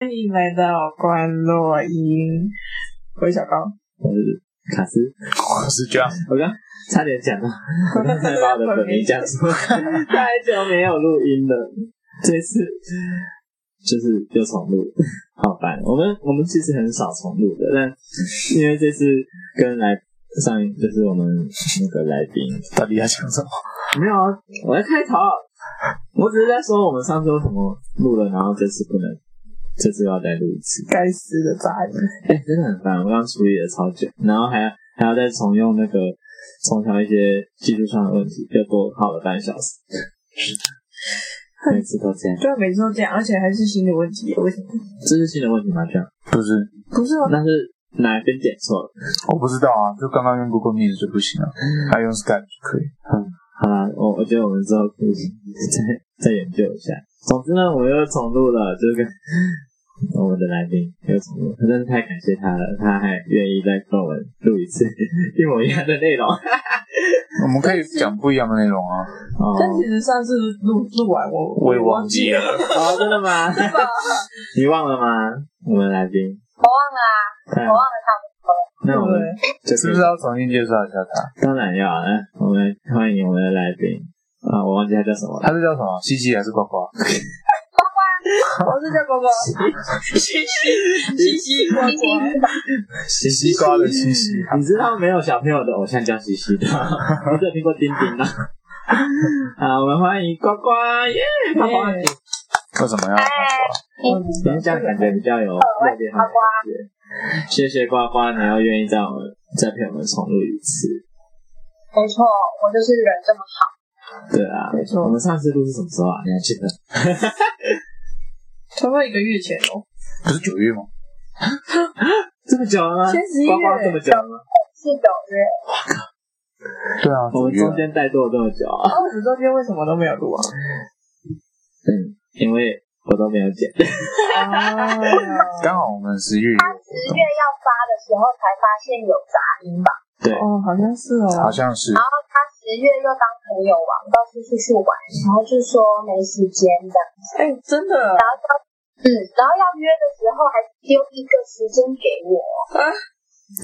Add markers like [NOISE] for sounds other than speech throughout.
欢迎来到关落音，我是小高，我是卡斯，我是 John。我刚差点讲到，我刚才把我的本名讲出来，太久没有录音了，这次就是又重录，好烦。我们我们其实很少重录的，但因为这次跟来上就是我们那个来宾到底要讲什么？没有啊，我在开头，我只是在说我们上次为什么录了，然后这次不能。这次要再录一次，该死的杂音！哎、欸，真的很烦，我刚处理了超久，然后还要还要再重用那个重调一些技术上的问题，又多耗了半小时。[LAUGHS] 每次都这样，对，每次都这样，而且还是新的问题，为什么？这是新的问题吗？这样不是，不是吗？那是哪边点错了？我不知道啊，就刚刚用 Google Meet 就不行了，还用 Skype 就可以。我我觉得我们之后可以再再研究一下。总之呢，我又重录了，就是跟。我们的来宾又重录，真的太感谢他了，他还愿意再跟我们录一次一模一样的内容。我们可以讲不一样的内容啊。但其实上次录录完我我也忘记了。哦，[LAUGHS] 真的吗？你忘了吗？我们来宾我忘了啊，我忘了他们。那我们是不是要重新介绍一下他？当然要啊，我们欢迎我们的来宾啊，我忘记他叫什么了，他是叫什么？西西还是呱呱？我是叫呱呱，[LAUGHS] 西西西西呱呱，西西瓜的西西。你知道没有小朋友的偶像叫西西的？[LAUGHS] 我只有听过丁丁吗？好，我们欢迎呱呱耶！呱呱，为什么要呱呱？因为这样感觉比较有热烈的感觉。[LAUGHS] 谢谢呱呱，你要愿意在我们再陪我们重录一次。没错，我就是人这么好。对啊，没错。我们上次录是什么时候啊？你还记得？[LAUGHS] 差不多一个月前哦，不是九月吗？[LAUGHS] 这么久了吗？前十一月，这么久了吗？是九月。哇靠！对啊，我们中间怠惰了这么久啊！我们中间为什么都没有录啊？嗯，因为我都没有剪。刚好我们十月他十月要发的时候才发现有杂音吧？对，哦，好像是哦，好像是。然后他十月又当朋友玩，到处出去玩，然后就说没时间这样子。哎，真的。然后他。嗯，然后要约的时候还丢一个时间给我，啊、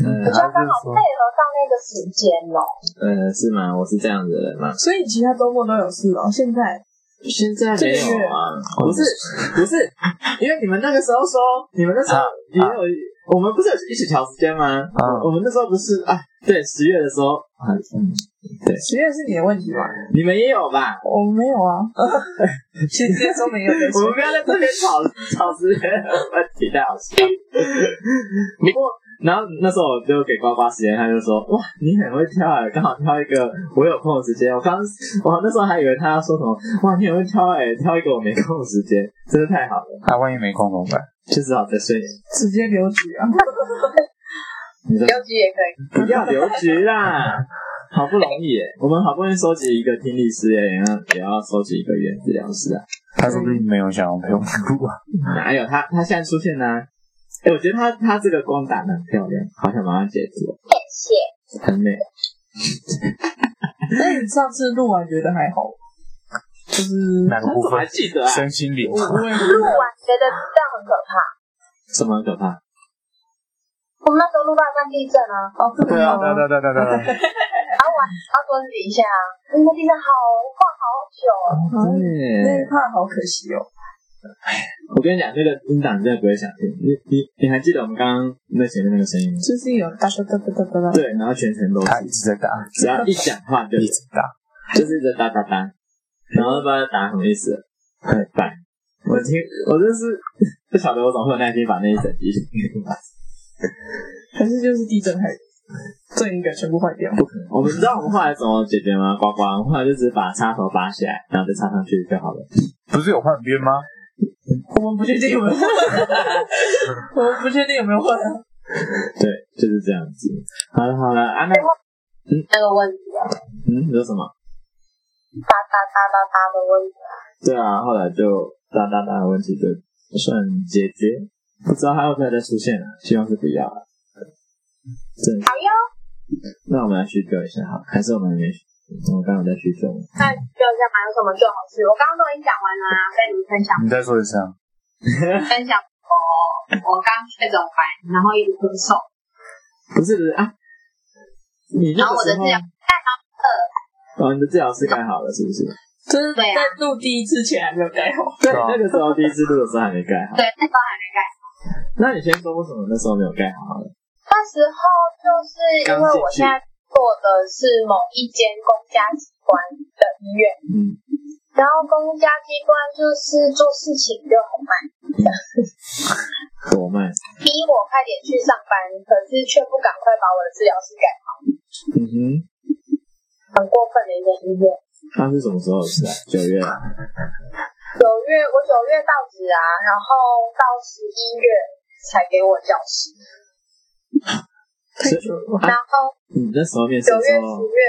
嗯，我就刚好配合到那个时间了。嗯，是吗？我是这样子的人吗？所以其他周末都有事哦。现在现在没有啊？不是不是，因为你们那个时候说，你们那时候也有。啊啊我们不是有一起调时间吗？啊，我们那时候不是啊，对，十月的时候，嗯，对，十月是你的问题吧？你们也有吧？我们没有啊，直接说没有。我们不要在这边吵吵时间问题，太好笑。不过，然后那时候我就给呱呱时间，他就说：“哇，你很会挑啊，刚好挑一个我有空的时间。”我刚我那时候还以为他要说什么：“哇，你很会挑哎，挑一个我没空的时间，真的太好了。”他万一没空怎么办？就只好再睡，直接留局啊！留局也可以，[LAUGHS] 不要留局啦，好不容易耶，我们好不容易收集一个听力师耶，也要也要收集一个语言治疗师啊。他是不是没有想要陪我们录啊？哪有他？他现在出现呢？哎，我觉得他他这个光打得很漂亮，好想马上截图。谢谢，很美。那你上次录完觉得还好？就是哪个部分？还记得啊？身心灵。录完觉得这样很可怕。什么很可怕？我们那时候录到像地震啊！哦，对啊，对对对对对。[LAUGHS] 然后我要蹲底下，那个地震好晃好久啊！对，那一块好可惜哦。我跟你讲，那个音档真的不会想听。你你你还记得我们刚刚那前面那个声音吗？就是有哒哒哒哒哒哒。对，然后全程都是他一直在打，只要一讲话就一直打，就是一直哒哒哒。然后不知道打什么意思，很烦。我听，我就是不晓得我怎么会有耐心把那一整集听完。[LAUGHS] 还是就是地震害，这应该全部坏掉。不可能，我们知道我们后来怎么解决吗？呱呱，我们后来就只是把插头拔起来，然后再插上去就好了。不是有换边吗？我们不确定有没有换，我们不确定有没有换。对，就是这样子。好了好了，啊那嗯那个问题啊，嗯，你说什么？哒哒哒哒哒的问题啊。对啊，后来就哒哒哒的问题就算解决，不知道还会不会再出现啊？希望是不要了。好哟。那我们来叙旧一下哈，还是我们没？我刚刚在叙旧。那就这样嘛，有什么最好事？我刚刚都已经讲完了啊，跟你们分享。你再说一次啊。分享我刚确诊完，然后一直咳嗽。不是不是啊，你那时候，然后我的治疗盖好了，哦，你的治疗室盖好了是不是？就是在录第一次前还没有盖好。对，那个时候第一次录的时候还没盖好。对，那时候还没盖好。那你先说为什么那时候没有盖好呢？那时候就是因为我现在做的是某一间公家机关的医院，嗯，然后公家机关就是做事情就很慢，多慢，逼我快点去上班，可是却不赶快把我的治疗师改好，嗯哼，很过分的一间医院。那是什么时候的事啊？九月啊？九月我九月到职啊，然后到十一月才给我教室。然后你那时候面试九月十候，月，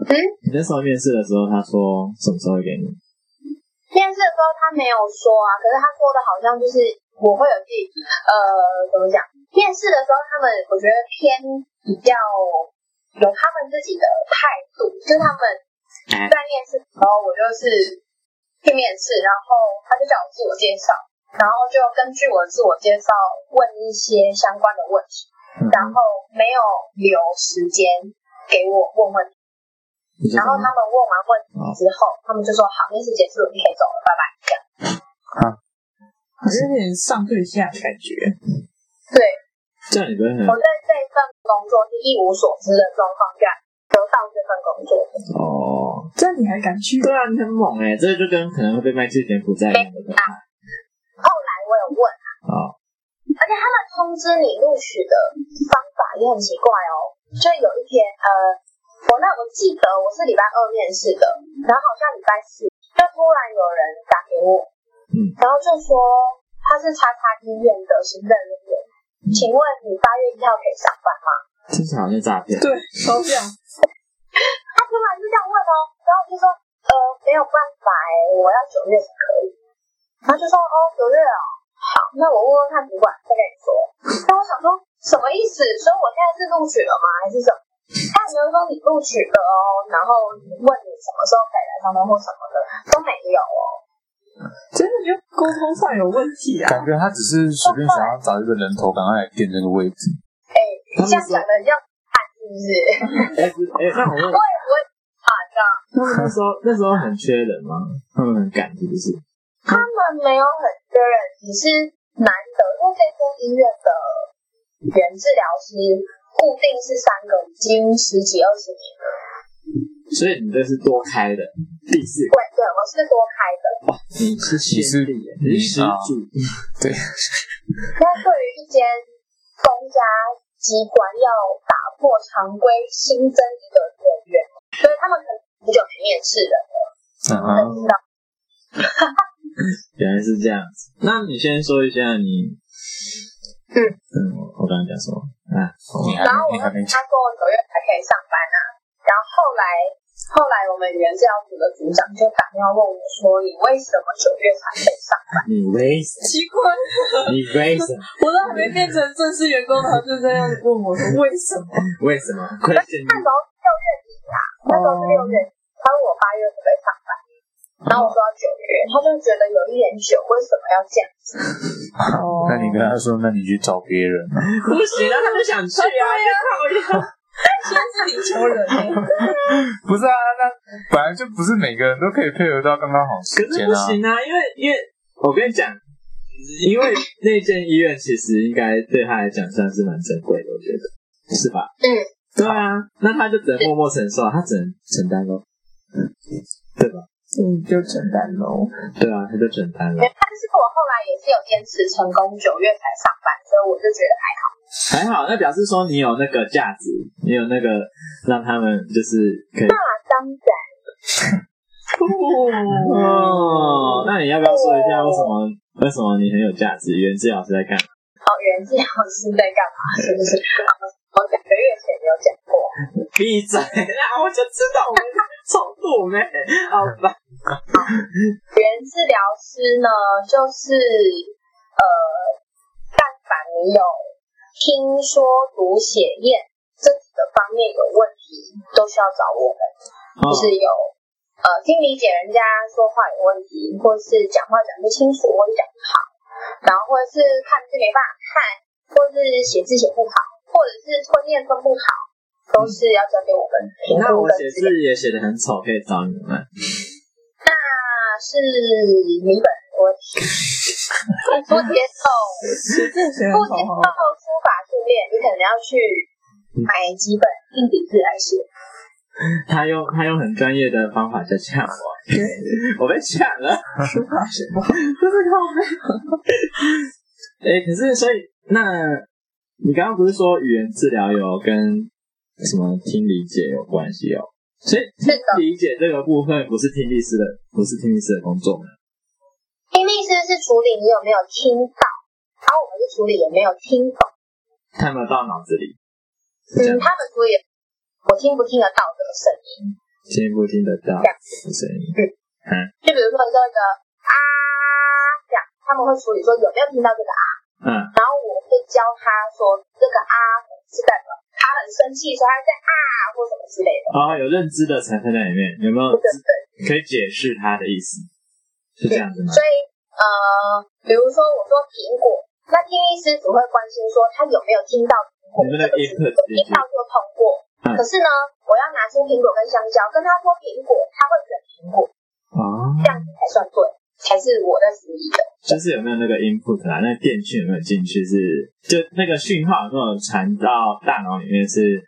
嗯，你那时候面试的时候，他说什么时候会给你？面试的时候他没有说啊，可是他说的好像就是我会有自己呃怎么讲？面试的时候他们我觉得偏比较有他们自己的态度，就是他们在面试的时候我就是去面试，然后他就叫我自我介绍，然后就根据我的自我介绍问一些相关的问题，然后没有留时间给我问问题。然后他们问完问题之后，他们就说好，面试结束，你可以走了，拜拜。这样。啊，好有点上对下的感觉。对，这样你不会很我在这份工作是一无所知的状况下得到这份工作。哦，这样你还敢去？对啊，你很猛哎，这就跟可能会被卖之前不在一样的通知你录取的方法也很奇怪哦。就有一天，呃。我那我记得我是礼拜二面试的，然后好像礼拜四就突然有人打给我，嗯，然后就说他是叉叉医院的行政人员，嗯、请问你八月一号可以上班吗？这是好像诈骗，对，超像。[LAUGHS] 他突然就这样问哦，然后就说呃没有办法哎，我要九月才可以，然后就说哦九月哦，好，那我问问看主管再跟你说。那我想说什么意思？所以我现在是录取了吗？还是什么？他只能说你录取了哦，然后问你什么时候可以来上班或什么的都没有哦，真的就沟通上有问题啊！感觉他只是随便想要找一个人头，赶快来垫这个位置。哎，你这样讲的要看是不是？哎哎，那我问，我也不会啊，这样。他们那时候那时候很缺人吗？他们很赶是不是？他们没有很确认，只是难得，因为这间医院的原治疗师。固定是三个，已经十几二十年了。所以你这是多开的第四个？对对，我是多开的。哇，你是先例，你是始祖。对。那对于一间公家机关要打破常规，新增一个人员，所以他们可能很久没面试了。嗯嗯。知道。[LAUGHS] 原来是这样子。那你先说一下你。嗯嗯，我刚刚讲什么？啊，然后我跟他说九月才可以上班啊，然后后来后来我们原治疗组的组长就打电话问我说，你为什么九月才可以上班？你为什么？奇怪，你为什么？[LAUGHS] 我都还没变成正式员工，他就这样问我说为什么？[LAUGHS] 为什么？那时候是六月底啊，那时候是六月底，他问我八月可不可以上班？然后我说要九月，他就觉得有一点久，为什么要这样子？哦，[LAUGHS] 那你跟他说，那你去找别人。不行啊，他就想去啊，[LAUGHS] 对呀，[LAUGHS] 先是你求人。不是啊，那本来就不是每个人都可以配合到刚刚好时间啊。可是不行啊，因为因为我跟你讲，因为那间医院其实应该对他来讲算是蛮珍贵的，我觉得是吧？嗯，对啊，那他就只能默默承受，他只能承担咯，嗯，对吧？嗯，就承担喽。对啊，他就承担了。但是我后来也是有坚持成功，九月才上班，所以我就觉得还好。还好，那表示说你有那个价值，你有那个让他们就是可以。那当然。哦，那你要不要说一下为什么？为什么你很有价值？原治老师在干嘛？哦，原治老师在干嘛？是不是？我两个月前有讲过。闭嘴！啦，我就知道我们冲突没？好吧。原治疗师呢，就是呃，但凡你有听说读写验这几个方面有问题，都需要找我们。哦、就是有呃，听理解人家说话有问题，或是讲话讲不清楚，或者讲不好，然后或者是看字没办法看，或是写字写不好，或者是吞咽吞不好，都是要交给我们。那我写字也写得很丑，可以找你们。那是你本人的问题，不接受，不接受书法训练，你可能要去买几本硬笔字来写。他用他用很专业的方法在呛我，对 [LAUGHS] 我被呛了，书法写不好，[LAUGHS] 不是靠背。哎，可是所以那，你刚刚不是说语言治疗有跟什么听理解有关系哦？所以听理解这个部分不是听力师的，不是听力师的工作吗？听力师是处理你有没有听到，而我们是处理有没有听懂，看不到脑子里。嗯，他们处理。我听不听得到这个声音？听不听得到这样子声音？嗯，就比如说你说一个啊，这样他们会处理说有没有听到这个啊？嗯，然后我会教他说这个啊是代表他很生气，所以他在啊或什么之类的。哦，有认知的成分在里面，有没有？对对，可以解释他的意思，是这样子吗？所以呃，比如说我说苹果，那听力师只会关心说他有没有听到苹果，你们的 input 听到就通过。可是呢，我要拿出苹果跟香蕉，跟他说苹果，他会选苹果，啊，这样子才算对，才是我在处理的。就是有没有那个 input 啊？那电讯有没有进去？是就那个讯号有没有传到大脑里面是？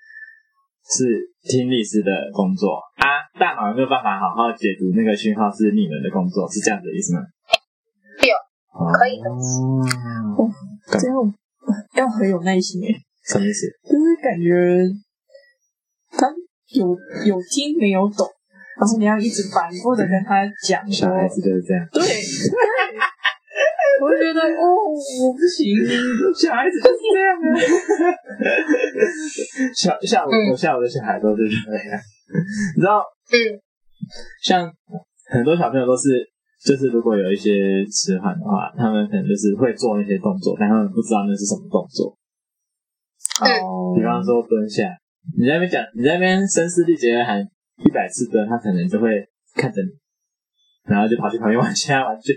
是是听力师的工作啊？大脑有没有办法好好解读那个讯号？是你们的工作？是这样子的意思吗？有，可以的。哦，这样要很有耐心诶。什么意思？就是感觉。他有有听没有懂，然后你要一直反复的跟他讲。小孩子就是这样。对，我觉得哦，我不行，小孩子就是这样啊。[LAUGHS] 小像我，我像我的小孩都是这样。[LAUGHS] 你知道，嗯，像很多小朋友都是，就是如果有一些迟缓的话，他们可能就是会做那些动作，但他们不知道那是什么动作。哦，比方说蹲下。你在那边讲，你在那边声嘶力竭的喊一百次的，他可能就会看着你，然后就跑去旁边 [LAUGHS] 玩其他玩具，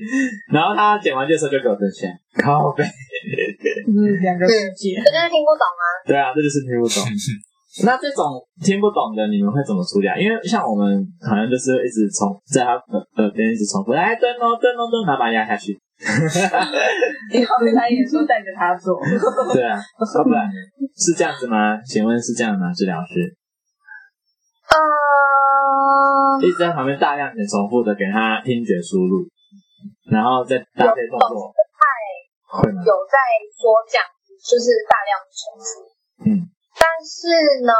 然后他捡玩具的时候就给我蹲下，靠北，嗯，两个世界，这就是听不懂啊。对啊，这就是听不懂。[LAUGHS] 那这种听不懂的，你们会怎么处理啊？因为像我们好像就是一直重在他耳耳边一直重复，来蹲哦蹲哦蹲，然后把他压下去。[LAUGHS] 然后他也说带着他做，对啊，要不然是这样子吗？请问是这样吗？治疗师？呃，一直在旁边大量的重复的给他听觉输入，然后再搭配动作，太会吗？有在说这样子，就是大量的重复。嗯，但是呢，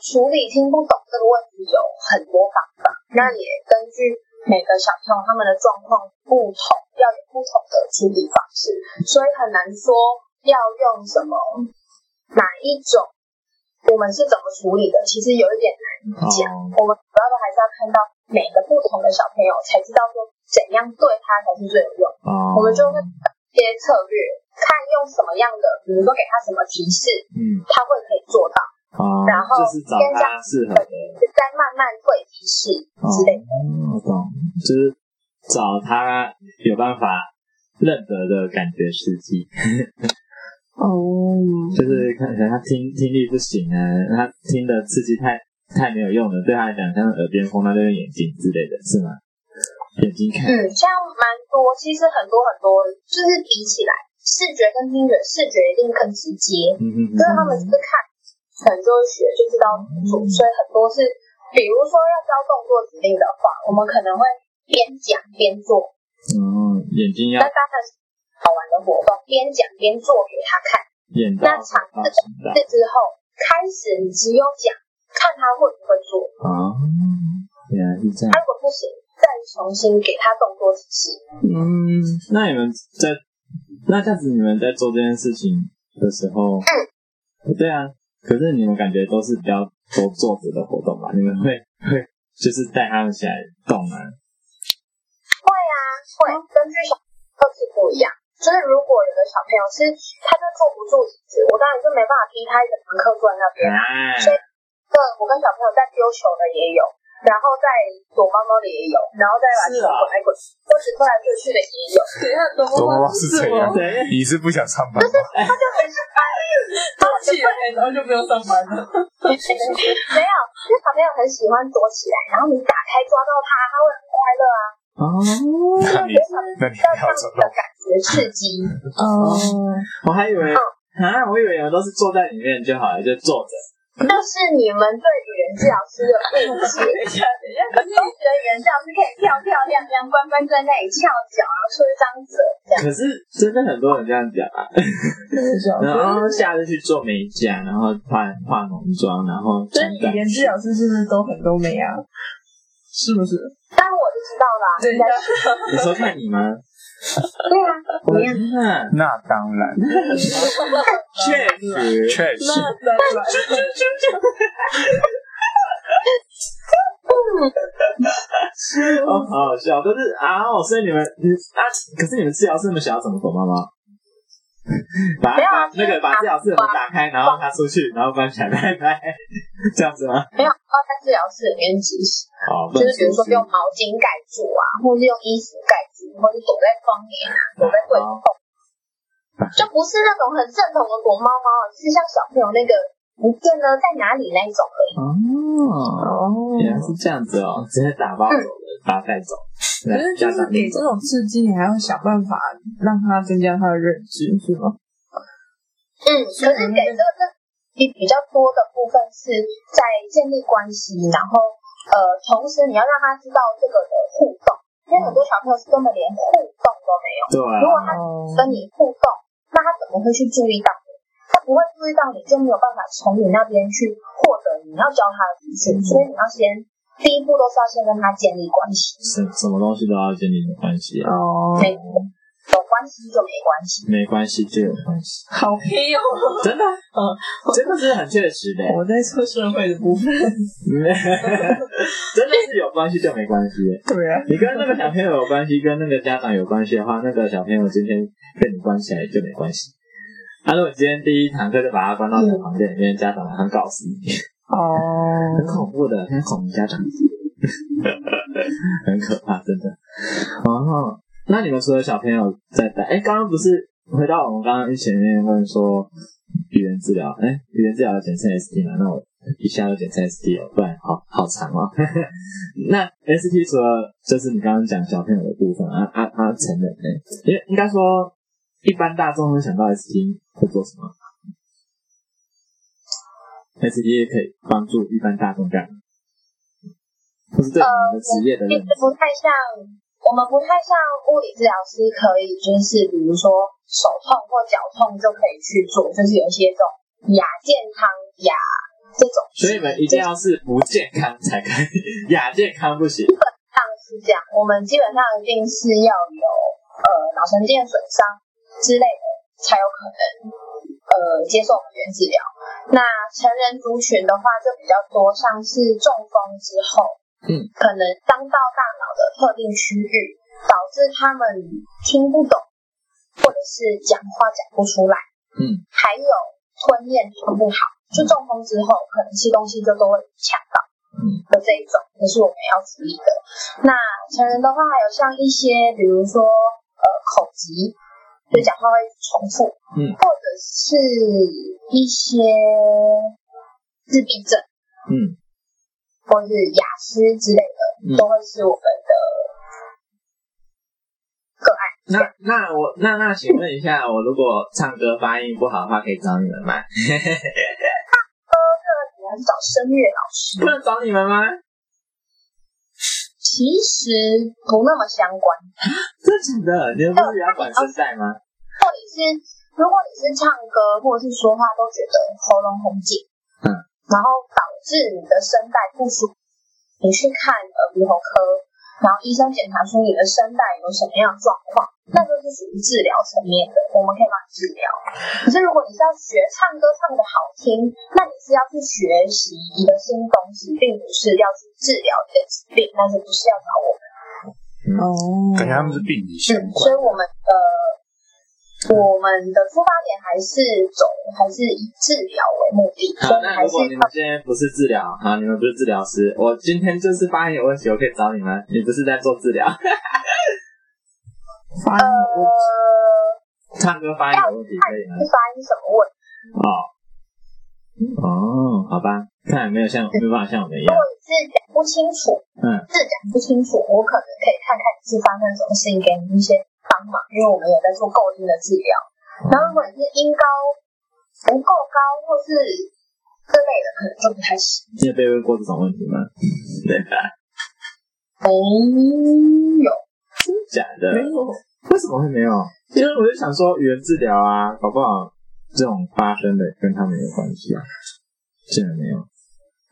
处理听不懂这个问题有很多方法，那也根据。每个小朋友他们的状况不同，要有不同的处理方式，所以很难说要用什么哪一种，我们是怎么处理的，其实有一点难讲。Oh. 我们主要的还是要看到每个不同的小朋友，才知道说怎样对他才是最有用。Oh. 我们就会一些策略，看用什么样的，比如说给他什么提示，嗯，他会可以做到。哦，然后就是找他适合的，再慢慢会提示之类的。哦，我懂，就是找他有办法认得的感觉刺激。哦，就是看可能他听听力不行啊，他听的刺激太太没有用了，对他来讲像耳边风，那就用眼睛之类的，是吗？眼睛看，嗯，像蛮多，其实很多很多，就是比起来，视觉跟听觉，视觉一定更直接，嗯嗯嗯，就是他们是看。可能就会学就知道怎么做，所以很多是，比如说要教动作指令的话，我们可能会边讲边做。嗯，眼睛要。那当然是好玩的活动，边讲边做给他看。那尝试这之后，开始你只有讲，看他会不会做。啊，原来是这样。他如果不行，再重新给他动作指示。嗯，那你们在那这样子，你们在做这件事情的时候，嗯，对啊。可是你们感觉都是比较多坐着的活动嘛？你们会 [LAUGHS] 会就是带他们起来动啊？会啊，会。根据小个子不一样，就是如果有的小朋友是他就坐不住椅子，我当然就没办法逼他一整堂课坐在那边啊。所以，对，我跟小朋友在丢球的也有，然后在躲猫猫的也有，然后再把球滚来滚，或者滚来滚去的也有。等一下，躲猫猫是怎样？你是不想上班吗？他就很喜欢，[LAUGHS] 躲起来，然后就不用上班了。没有，因为小朋友很喜欢躲起来，然后你打开抓到他，他会很快乐啊。哦，那你那你要走路感觉刺激？哦，我还以为啊，我以为你们都是坐在里面就好了，就坐着。那是你们对语言治疗师的误解。等一下，等一下，都觉得语言治疗师可以漂漂亮亮、乖乖在那里翘脚，然后出一张嘴。可是真的很多人这样讲啊。[LAUGHS] 然后下次去做美甲，然后化化浓妆，然后。所以语言治疗师是不是都很多美啊？是不是？当然我就知道了。对呀。你说看你吗？对啊。怎么样？那当然。确实，确实。那当然。哦，好好笑，可是啊，所以你们，你啊，可是你们治疗师那么小，怎么躲猫猫？[LAUGHS] 把把那个把治疗室门打开，然后他出去，然后关起来，拜拜，[LAUGHS] 这样子吗？没有，要在治疗室里面执行。好，就是比如说用毛巾盖住啊，或是用衣服盖住，或是躲在窗帘啊，躲在柜子后，就不是那种很正统的躲猫猫，是像小朋友那个不见了在哪里那一种而已。哦哦，原来是这样子哦，直接打包走了，把他带走。可是就是给这种刺激，你还要想办法让他增加他的认知，是吗？嗯，可是给这个这比比较多的部分是在建立关系，然后呃，同时你要让他知道这个的互动，因为很多小朋友是根本连互动都没有。对。如果他跟你互动，那他怎么会去注意到你？他不会注意到你，就没有办法从你那边去获得你要教他的资讯，所以你要先。第一步都是要先跟他建立关系，什什么东西都要建立关系啊？哦，没有关系就没关系，没关系就有关系，好黑哦，真的，嗯，[LAUGHS] 真的是很确实的。我在说社会的部分，[LAUGHS] 真的是有关系就没关系。对啊，你跟那个小朋友有关系，跟那个家长有关系的话，那个小朋友今天被你关起来就没关系。他如果今天第一堂课就把他关到小房间里面，家长马上告诉你。哦，很恐怖的，[LAUGHS] 很恐怖家长，很可怕，真的。哦，那你们所有小朋友在带？哎，刚刚不是回到我们刚刚前面问说语言治疗？哎，语言治疗要简称 ST 嘛？那我一下就简称 ST 了，不然好好长哦。[LAUGHS] 那 ST 除了就是你刚刚讲小朋友的部分啊啊啊，成人呢？因为应该说一般大众会想到 ST 会做什么？S T 也可以帮助一般大众干嘛，不是对你们的职业的认知，不太像，我们不太像物理治疗师，可以就是比如说手痛或脚痛就可以去做，就是有一些这种亚健康亚这种，所以你们一定要是不健康才可以，[LAUGHS] 亚健康不行。基本上是这样，我们基本上一定是要有呃脑神经损伤之类的才有可能。呃，接受语言治疗。那成人族群的话，就比较多，像是中风之后，嗯，可能伤到大脑的特定区域，导致他们听不懂，或者是讲话讲不出来，嗯，还有吞咽吞不好，就中风之后，可能吃东西就都会呛到，嗯，的这一种，也是我们要处理的。那成人的话，还有像一些，比如说呃，口疾。就讲话会重复，嗯，或者是一些自闭症，嗯，或是雅思之类的，嗯，都会是我们的个案。那那我那那请问一下，我如果唱歌发音不好的话，可以找你们吗？[LAUGHS] 唱歌这个只能找声乐老师，不能找你们吗？其实不那么相关，[LAUGHS] 真的假的？你们不是也要管声带吗？或者是如果你是唱歌或者是说话都觉得喉咙很紧，嗯，然后导致你的声带不舒服，你去看耳鼻喉科，然后医生检查出你的声带有什么样的状况，那就是属于治疗层面的，我们可以帮你治疗。可是如果你是要学唱歌唱的好听，那你是要去学习一个新东西，并不是要去治疗一个疾病，那是不是要找我们。哦，感觉他们是病理相关，所以我们的。我们的出发点还是走，还是以治疗为目的。好，那如果你们今天不是治疗，好，你们不是治疗师，我今天就是发音有问题，我可以找你们。你不是在做治疗？发音有问题，唱歌发音有问题可以吗？是发音什么问题？哦，哦，好吧，看有没有像没办法像我们一样。如果你是讲不清楚，嗯，是讲不清楚，我可能可以看看你是发生什么事情，给你一些。帮忙，因为我们也在做构音的治疗。然后如果你是音高不够高，或是这类的，可能就不太行。你有被问过这种问题吗？对吧？没有，真假的？没有，为什么会没有？因为我就想说语言治疗啊，搞不好这种发生的跟他们有关系啊。竟然没有。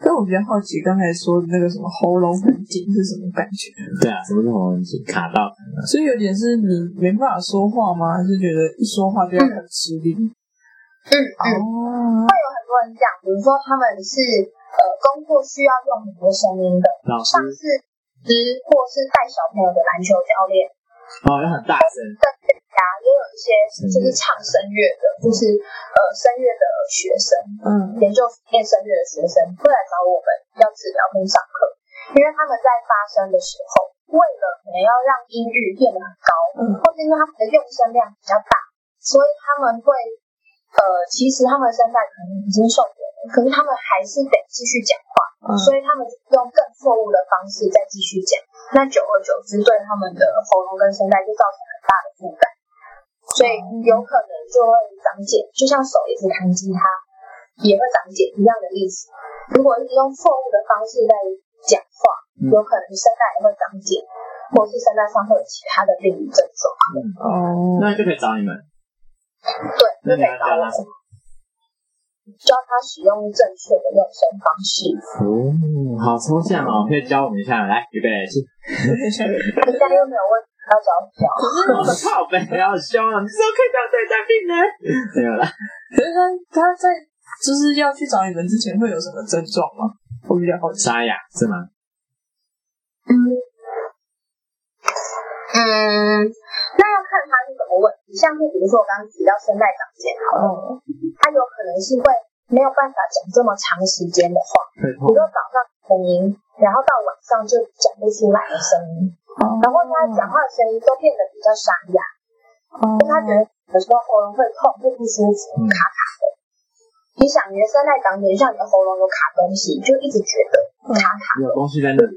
但我比较好奇，刚才说的那个什么喉咙很紧是什么感觉？对啊，什么是喉咙紧？卡到？所以有点是你没办法说话吗？还是觉得一说话就要很吃力？嗯嗯，哦、会有很多人讲，比如说他们是呃工作需要用很多声音的，老师像是师或是带小朋友的篮球教练，哦，要很大声。啊，也有一些就是唱声乐的，嗯、就是呃声乐的学生，嗯，研究念声乐的学生会来找我们要治疗跟上课，因为他们在发声的时候，为了可能要让音域变得很高，嗯，或者因为他们的用声量比较大，所以他们会呃，其实他们声带可能已经受损了，可是他们还是得继续讲话，嗯，所以他们用更错误的方式再继续讲，那久而久之，对他们的喉咙跟声带就造成很大的负担。所以有可能就会长茧，就像手一直弹吉他也会长茧一样的意思。如果一直用错误的方式在讲话，嗯、有可能声带也会长茧，或是声带上会有其他的病理症状。哦、嗯，那就可以找你们。对，就可以找我们。教他使用正确的用声方式。哦，好抽象哦，可以教我们一下。来，预备起。[LAUGHS] 人家又没有问。要找小，我靠北，好凶啊！你说可以这样对待病人？没有啦。可是他他在就是要去找你们之前会有什么症状吗？我比较好奇。沙哑是吗？嗯嗯，那要看他是什么问题。像是比如说我刚刚提到声带长茧，好了，他有可能是会没有办法讲这么长时间的话，比如说早上声音，然后到晚上就讲不出来的声音。然后他讲话的声音都变得比较沙哑，因为他觉得有时候喉咙会痛，会不舒服，卡卡的。你想，你的声带长茧，像你的喉咙有卡东西，就一直觉得卡卡的，有东西在那里，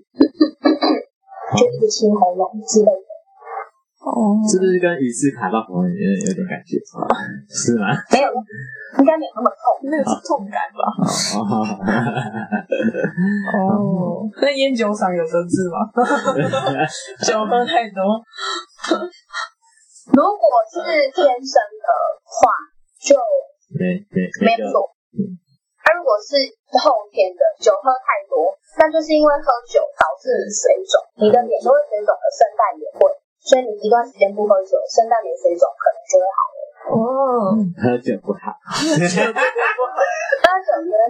就一直清喉咙之类的。哦，是不是跟鱼刺卡到喉咙里面有点感觉？是吗？没有，应该没有那么痛，那个是痛感吧？哦，那烟酒嗓有得治吗？[LAUGHS] 酒喝太多。如果是天生的话，就对对没错。那如果是后天的，酒喝太多，那就是因为喝酒导致水肿，你的脸都会水肿，的声带也会。所以你一段时间不喝酒，声带没水肿，可能就会好了。哦，喝酒不好，喝酒真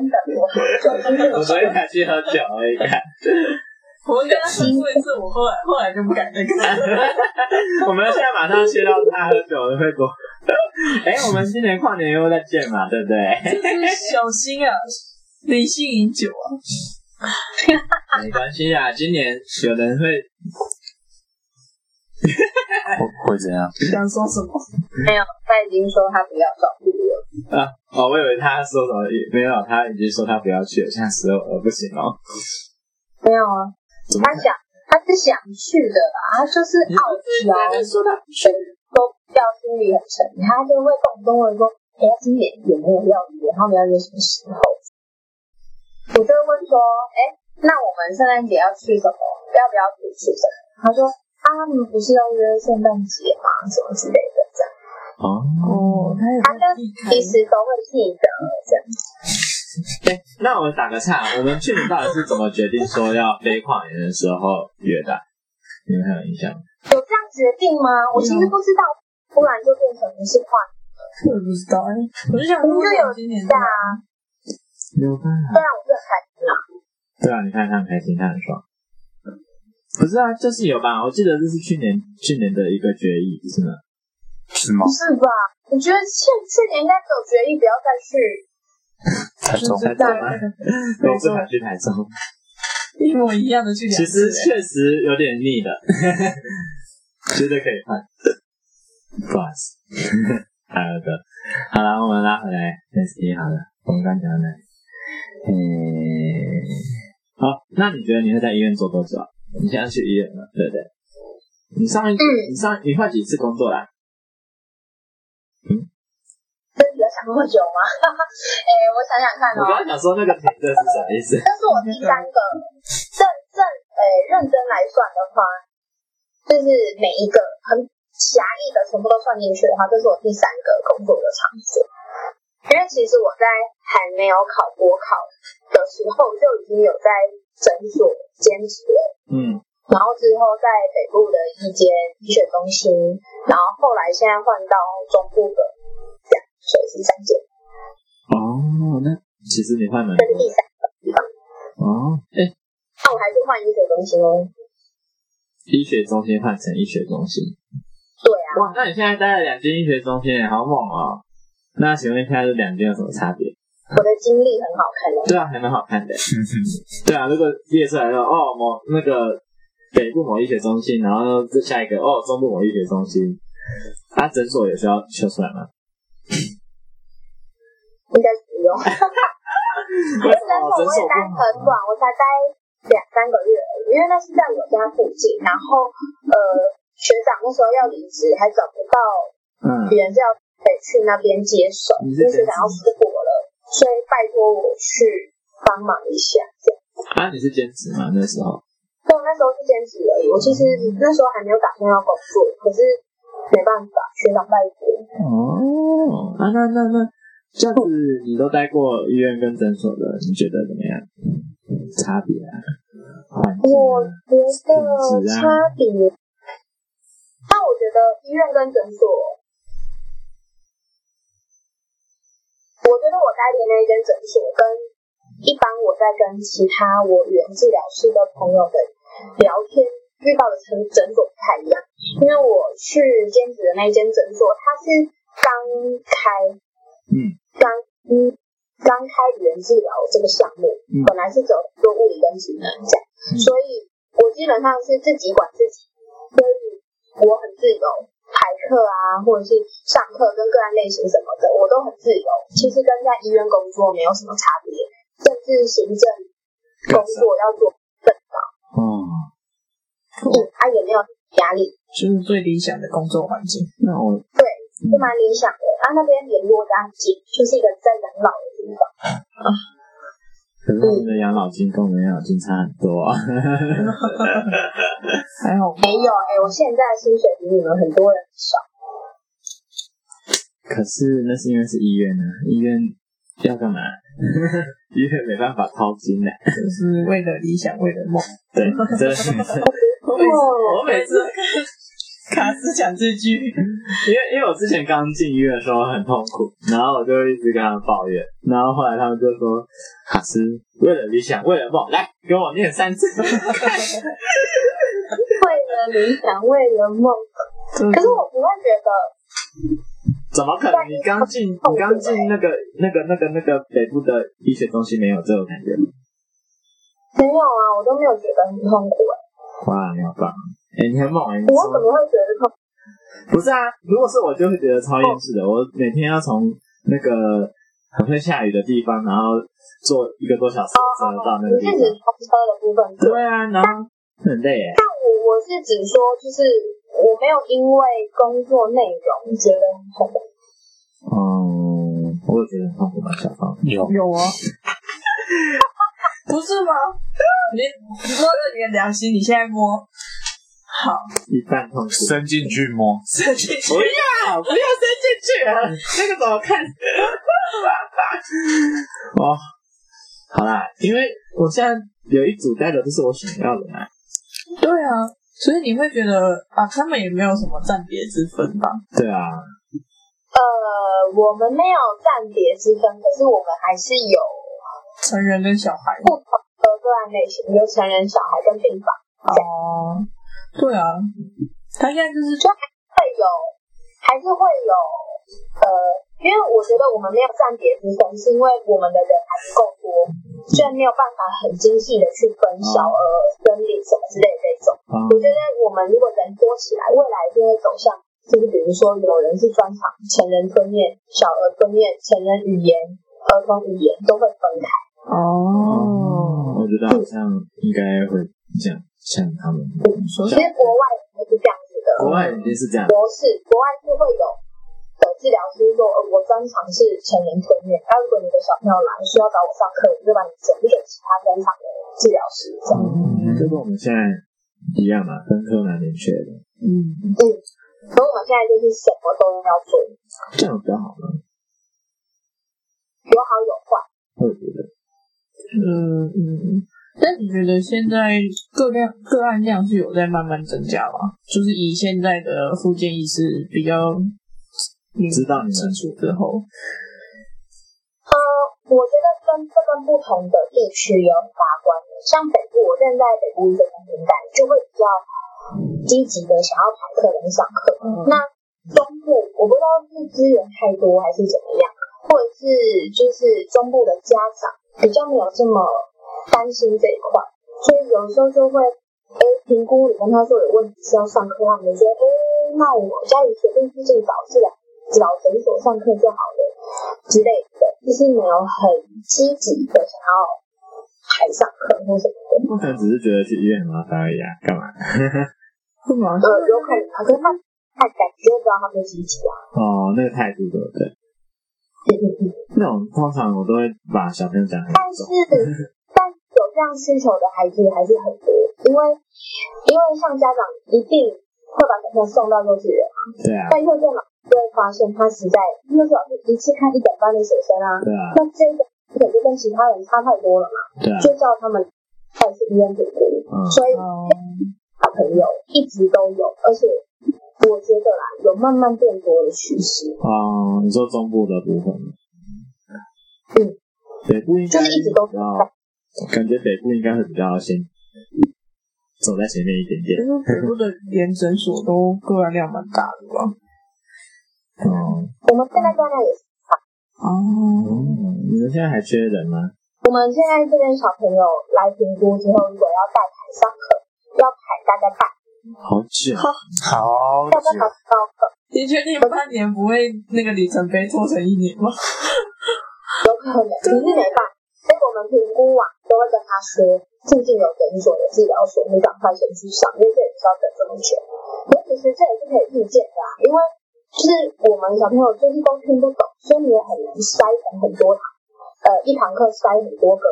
的不好。我昨天才去喝酒而已。我跟他说一次，我后来后来就不敢再看。我们现在马上切到他喝酒的会过。哎，我们今年跨年又再见嘛，对不对？小心啊，理性饮酒啊。[LAUGHS] 没关系啊，今年有人会。[LAUGHS] 会会怎样？想说什么？没有，他已经说他不要找路了。啊哦，我以为他说什么？没有，他已经说他不要去了，现在时候呃不行哦。没有啊，他想他是想去的啦，他就是傲娇，说他全都要心里很沉，他就会动不动会说，哎，今年有没有要约？他们要约什么时候？我就会问说，哎，那我们圣诞节要去什么？要不要去什么？他说。他们不是要约圣诞节吗？什么之类的这样。哦，他跟其实都会记得这样。哎，那我们打个岔，我们去年到底是怎么决定说要飞跨年的时候约的？你们还有印象吗？有这样决定吗？我其实不知道，突然就变成是跨年了。我也不知道哎，我就想说有今年假啊。有办法。对啊，我就很开心啊。对啊，你看他很开心，他很爽。不是啊，就是有吧？我记得这是去年去年的一个决议，是吗？是吗不？是吧？我觉得去去年应该有决议不要再去，[LAUGHS] 台中就是在那个每次跑去台中，一模一样的去两其实确实有点腻的，[LAUGHS] 觉得可以换。不好意思，[LAUGHS] 好的，好了，我们拉回来，S T 好了，我们刚讲到哪里？嗯，好，那你觉得你会在医院做多久啊？你现在去医院了，对不对？你上一、嗯你上你换几次工作啦？真的有想那么久吗？[LAUGHS] 哎、我想想看哦，我刚刚想说那个停顿是什么意思？这是我第三个认认哎认真来算的话，就是每一个很狭义的全部都算进去的话，这是我第三个工作的场所。因为其实我在还没有考国考的时候，就已经有在诊所兼职。嗯，然后之后在北部的一间医学中心，然后后来现在换到中部的，这样，所以是三间，哦，那其实你换蛮多这是第三个地方。哦，哎，那我还是换医学中心哦。医学中心换成医学中心，对啊，哇，那你现在待了两间医学中心，好猛哦！那请问一下，这两间有什么差别？我的经历很好看的。对啊，还蛮好看的。[LAUGHS] 对啊，如果列出来了，哦，某那个北部某医学中心，然后这下一个哦，中部某医学中心，啊，诊所也需要秀出来吗？应该不用。[LAUGHS] 诊所我也待很短，我才待两三个月而已，因为那是在我家附近。然后呃，学长那时候要离职，还找不到嗯，人是要得去那边接手，因为学长要出国了，所以拜托我去帮忙一下这样。啊，你是兼职吗？那时候？对那时候是兼职而已，我其实那时候还没有打算要工作，可是没办法，学长拜托。哦，啊，那那那这样子，你都待过医院跟诊所的，你觉得怎么样？差别啊？我啊？觉得差别，但我觉得医院跟诊所，我觉得我待的那一间诊所跟一般我在跟其他我语言治疗师的朋友的聊天遇到的诊诊所不太一样，因为我去兼职的那一间诊所，它是刚开，嗯，刚嗯刚开语言治疗这个项目，嗯。本来是走做物理跟职能这样，所以我基本上是自己管自己，所以我很自由，排课啊，或者是上课跟个案类型什么的，我都很自由。其实跟在医院工作没有什么差别，甚至行政工作要做更少，哦，嗯，他、也没有压力，就是最理想的工作环境。那我对，是蛮理想的。他、那边联络家很近，就是一个在养老的地方。可是我们的养老金跟我们养老金差很多啊。[LAUGHS] 还好没有哎、我现在薪水比你们很多人少。可是那是因为是医院呢、医院要干嘛？[LAUGHS] 医院没办法掏金的。就是为了理想，为了梦。对，真的是。[LAUGHS] 我每次我每次 [LAUGHS] 卡斯讲这句，[LAUGHS] 因为因为我之前刚进医院的时候很痛苦，然后我就一直跟他们抱怨，然后后来他们就说：“卡斯，为了理想，为了梦，来跟我念三次。[LAUGHS] ”为了理想，为了梦。可是我不会觉得，怎么可能？你刚进，你刚进那个、那个、那个、那个北部的医学中心没有这种感觉吗？没有啊，我都没有觉得很痛苦哎、哇，你好棒！哎、你很猛我怎么会觉得痛？不是啊，如果是我，就会觉得超厌世的。我每天要从那个很会下雨的地方，然后坐一个多小时的车到那个地你是指方。通车的部分？对啊，然后很累哎。但我我是指说，就是我没有因为工作内容觉得很痛苦。嗯，我也觉得很痛苦吧，小芳。有有啊，[LAUGHS] 不是吗？你摸着你的良心，你现在摸，好，一半痛苦。伸进去摸，伸进去不要，不要伸进去啊！那个怎么看？[LAUGHS] 哦，好啦，因为我现在有一组代表就是我想要的嘛。对啊，所以你会觉得啊，他们也没有什么暂别之分吧？对啊，呃，我们没有暂别之分，可是我们还是有成人跟小孩不同的个案类型，有成人、小孩跟病房，哦，对啊，他现在就是就会有，还还是会有呃，因为我觉得我们没有暂别之分，是因为我们的人还不够多，虽然没有办法很精细的去分小儿分离什么之类的这种。啊。我觉得我们如果人多起来，未来就会走向，就是比如说有人是专长成人吞咽、小儿吞咽、成人语言、儿童语言都会分开。哦，我觉得好像应该会这样，像他们说其实国外也是这样子的，国外已经是这样，博士国外是会有的治疗师说，呃，我专长是成人吞咽，那如果你的小朋友来需要找我上课，我就把你转给其他专长的治疗师这样。嗯，就跟我们现在一样嘛，分科蛮明确的，嗯，嗯，所以我们现在就是什么都要做，这样比较好吗？有好有坏。我觉得，嗯嗯。但你觉得现在个量个案量是有在慢慢增加吗？就是以现在的附件医师比较知道你们清楚之后，呃，我觉得跟这个不同的地区有很大关系。像北部，我现在在北部一个年代就会比较积极的想要排客人上课。嗯那中部，我不知道是资源太多还是怎么样，或者是就是中部的家长比较没有这么担心这一块，所以有时候就会，哎，评估你跟他说有问题是要上课，他们就说，哎，那我家里随便附近找治疗找诊所上课就好了之类的，就是没有很积极的想要还上课或什么的。他可能只是觉得去医院很麻烦而已啊，干嘛？[LAUGHS] 是吗？呃，有可能啊，可是他他感觉不到他们积极啊。哦，那个态度对不对？嗯嗯嗯。那种通常我都会把小朋友讲很但是重，但有这样需求的孩子还是很多，因为因为像家长一定会把小朋友送到幼稚园嘛，对啊，但幼稚园老师就会发现他实在幼稚园一次看一整班的学生啊，对啊，那这个可就跟其他人差太多了嘛，对啊，就叫他们带去医院评估，嗯，所以哦，小朋友一直都有，而且我觉得啦，有慢慢变多的趋势，哦，你说中部的部分，嗯，北部应该就是一直都感觉北部应该会比较先走在前面一点点就。是北部的连诊所都个案量蛮大的吧？哦，我们现在在那也是，哦，嗯你们现在还缺人吗？我们现在这边小朋友来评估之后，如果要带台上课，要排大概半好久，好久排，到课？你确定半年不会那个里程碑拖成一年吗？有可能，可是没办法，所以我们评估完都会跟他说，附近有诊所的治疗所，你赶快先去上，因为这也不需要等这么久。可其实这也是可以预见的啊，因为就是我们小朋友就是都听不懂，所以你也很难筛成很多堂，呃，一堂课筛很多个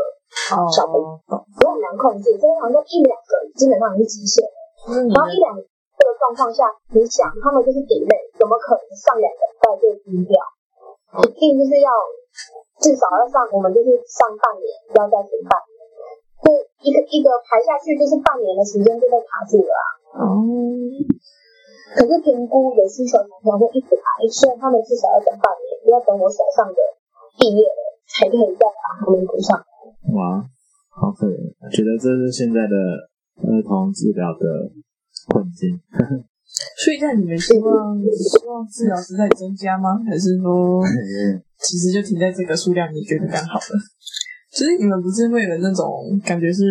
哦小朋友，所以很难控制。所以好像一两个基本上是极限。就是你的然后一两这个状况下，你想他们就是 delay，怎么可能上两个礼拜就低掉？一定就是要至少要上，我们就是上半年，要再停半年。这一个一个排下去，就是半年的时间就被卡住了啊。哦，可是评估的需求小朋友会一直排，所以他们至少要等半年，要等我手上的毕业了，才可以再把他们补上。哇，好可怜，觉得这是现在的儿童治疗的困境。所以在你们希望希望治疗师在增加吗？还是说其实就停在这个数量？你觉得刚好了？其实你们不是会有那种感觉是，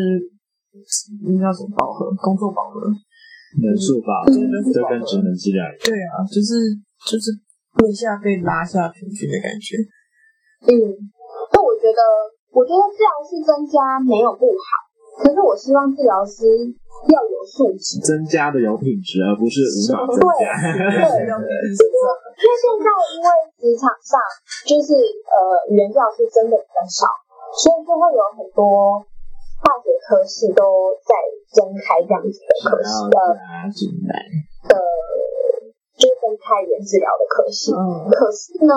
那叫什么饱和？工作饱和？人数吧，嗯就跟职能治疗一样。对啊，就是就是一下被拉下平均的感觉。嗯，那我觉得，我觉得治疗师增加没有不好，可是我希望治疗师要有素质。增加的有品质，而不是无脑增加。对，因为现在因为职场上就是呃语言治疗师真的比较少，所以就会有很多化学科室都在增开这样子的科系然后呃加进来，的，就是增开原治疗的科系。嗯，可是呢，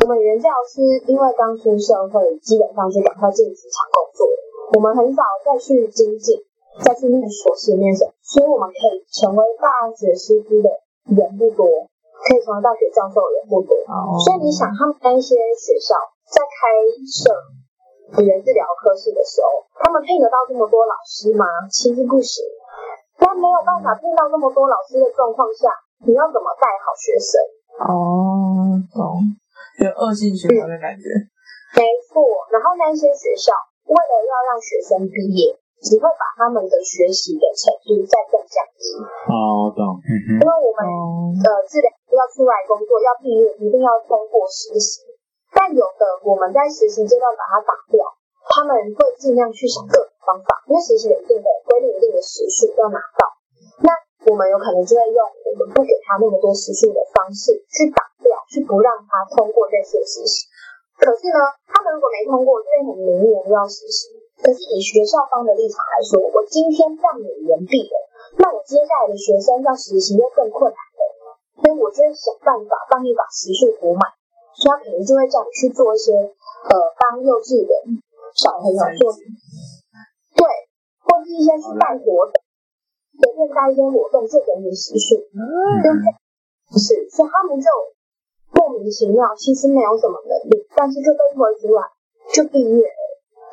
我们原教师因为刚出社会，基本上是赶快进职场工作，我们很少再去精进，再去念硕士、念什么，所以我们可以成为大学师资的人不多，可以成为大学教授的人不多。哦所以你想，他们那些学校在开设语言治疗科室的时候，他们聘得到这么多老师吗？其实不行。在没有办法聘到那么多老师的状况下，你要怎么带好学生？哦，懂，有恶性循环的感觉。没错，然后那些学校为了要让学生毕业，只会把他们的学习的程度再更降低。哦，懂。嗯哼。因为我们的治疗要出来工作，要毕业，一定要通过实习。但有的我们在实习阶段把它打掉，他们会尽量去想各种方法，因为实习有一定的规定、一定的时数要拿到。那我们有可能就会用我们不给他那么多时数的方式去打掉，去不让他通过这些实习。可是呢，他们如果没通过，就会很明年要实习。可是以学校方的立场来说，我今天让你延毕了，那我接下来的学生要实习又更困难了，所以我就会想办法帮你把时数补满。所以他可能就会叫你去做一些，呃，帮幼稚园小朋友做，对，或是一些去带活动，随便带一些活动就给你时数，对不对？是，所以他们就莫名其妙，其实没有什么能力，但是就被推出来就毕业了，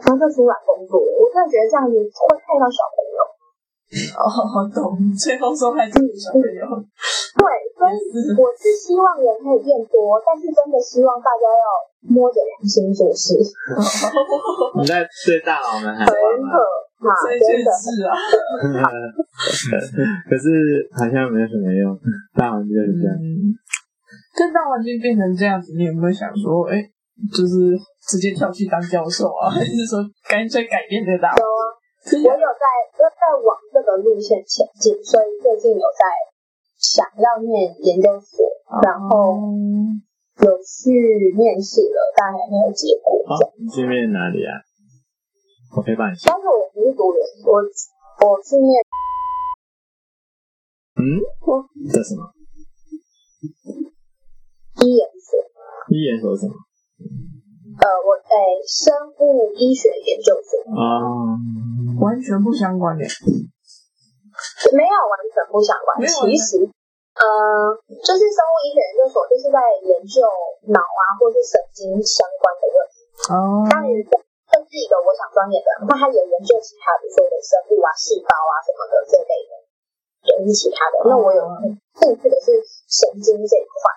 然后就出来工作了。我真的觉得这样子会害到小朋友。哦，懂，最后说还是小朋友。对，所以我是希望人可以变多，但是真的希望大家要摸着良心做事。你在对大佬们？很可怕，真的是啊。[LAUGHS] 可是好像没有什么用，大环境就是这样。但大环境变成这样子，你有没有想说，哎，就是直接跳去当教授啊，[LAUGHS] 还是说干脆改变这个大？有啊，我有在，就在往这个路线前进，所以最近有在。想要念研究所，然后有去面试了，但还没有结果。去面哪里啊？我可以帮你。但是我不是读研，我我去面。嗯？这什么？医研所。医研所是什么？呃，我在生物医学研究所。啊，完全不相关的。没有完全不相关，其实，呃，就是生物医学研究所，就是在研究脑啊，或是神经相关的问题。哦。当然，这是一个我想专业的，那他有研究其他，比如说的生物啊、细胞啊什么的这类的，也是其他的。那我有兴趣的是神经这一块。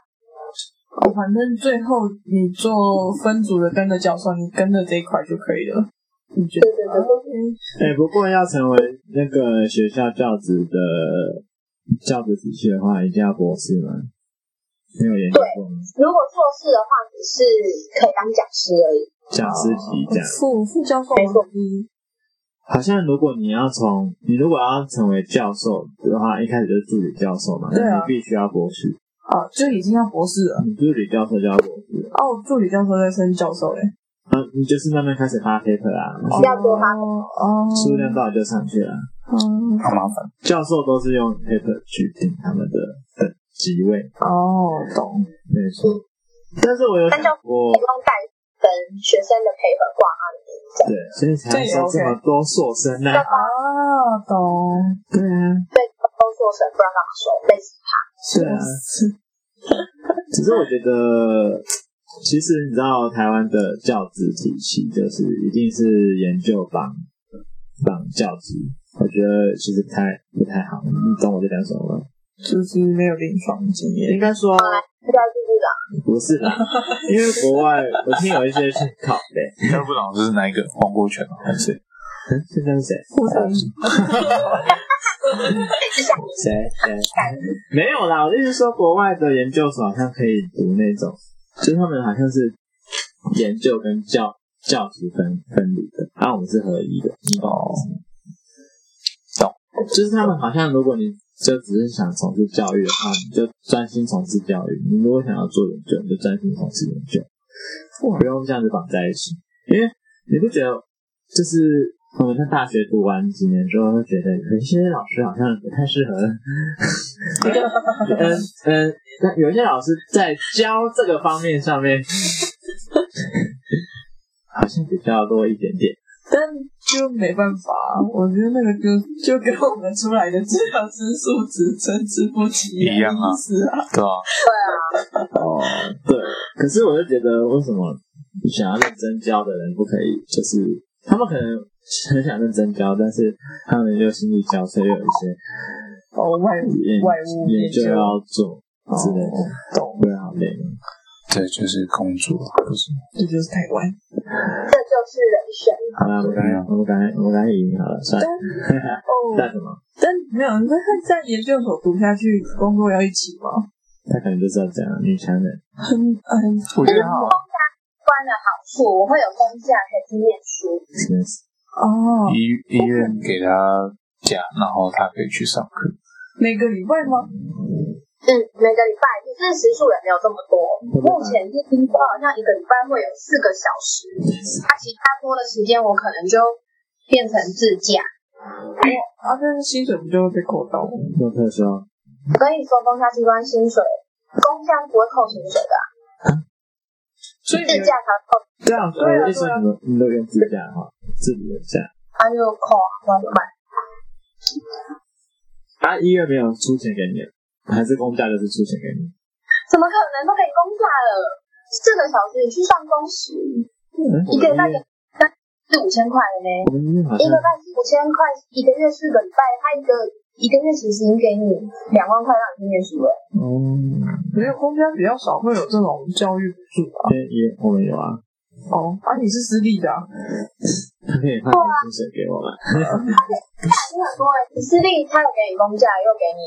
哦，反正最后你做分组的跟着教授，你跟着这一块就可以了。你觉得对对对哎，不过要成为那个学校教职的教职体系的话，一定要博士吗？没有研究过如果硕士的话，只是可以当讲师而已。讲师级这样副副教授。没错。好像如果你要从你如果要成为教授的话，一开始就是助理教授嘛，对啊，你必须要博士。啊，就已经要博士了。你助理教授就要博士。哦，助理教授在升教授哎。嗯，你就是慢慢开始发 paper 啊，要多发哦，数量到就上去了。嗯，好麻烦。教授都是用 paper 去定他们的等级位。哦，懂，没错。但是我有想过，不用带跟学生的 paper 挂啊。对，所以才收这么多硕生呢。啊，懂。对啊。对，都硕生不让他收，累死他。是啊。[LAUGHS] 只是我觉得。其实你知道台湾的教职体系就是一定是研究绑绑教职，我觉得其实太不太好。你懂我在讲什么吗？就是没有临床经验。应该说，不知道是 [LAUGHS] 不是的，因为国外我听有一些是考的。教育部长是哪一个？黄国权吗？还是谁？嗯，现在是谁？[LAUGHS] 谁 [LAUGHS] 谁？[LAUGHS] 没有啦，我意思说国外的研究所好像可以读那种。就是他们好像是研究跟教教职分分离的，然后我们是合一的。哦，懂。就是他们好像，如果你就只是想从事教育的话，你就专心从事教育；你如果想要做研究，你就专心从事研究，不用这样子绑在一起。因为你不觉得，就是我们在大学读完几年之后，会觉得有些老师好像不太适合。[LAUGHS] 嗯嗯。那有些老师在教这个方面上面，好像比较多一点点，但就没办法，我觉得那个就就跟我们出来的治疗师素质参差不齐一样啊，是啊，对啊，对啊，哦，对，可是我就觉得，为什么想要认真教的人不可以？就是他们可能很想认真教，但是他们又心力交瘁，又有一些。哦，外研外务研究要做之类的，懂，会好累。这就是工作，不是吗？这就是台湾。这就是人生。好了，我们刚才我们刚才我们刚才赢好了，算了。哦，干什么？但没有，那他在研究所读下去，工作要一起吗？他可能就是要这样，女强人。很很，我觉得好。关的好处，我会有公假可以去念书。哦，医医院给他假，然后他可以去上课。每个礼拜吗？嗯，每个礼拜，可是时数也没有这么多。目前是听说好像一个礼拜会有四个小时，他其他多的时间我可能就变成自驾。啊，但是薪水不就会被扣到吗？有特殊。我跟你说，公家机关薪水，公家不会扣薪水的、啊，所以自驾才扣。对啊，所以意思你们你们都用自驾哈，自己的驾。他就扣啊，那怎么办？啊，医院没有出钱给你，还是公假就是出钱给你？怎么可能都可以公假了？四个小时你去上工时，一个礼拜给四五千块的呢。一个礼拜四五千块，一个月四个礼拜，他一个一个月其实已经给你两万块让你去念书了。嗯，没有公家比较少会有这种教育补助吧？也我们有啊。哦，啊，你是私立的啊？他可以发点薪水给我们。他很多哎，私立他有给你公假，又给你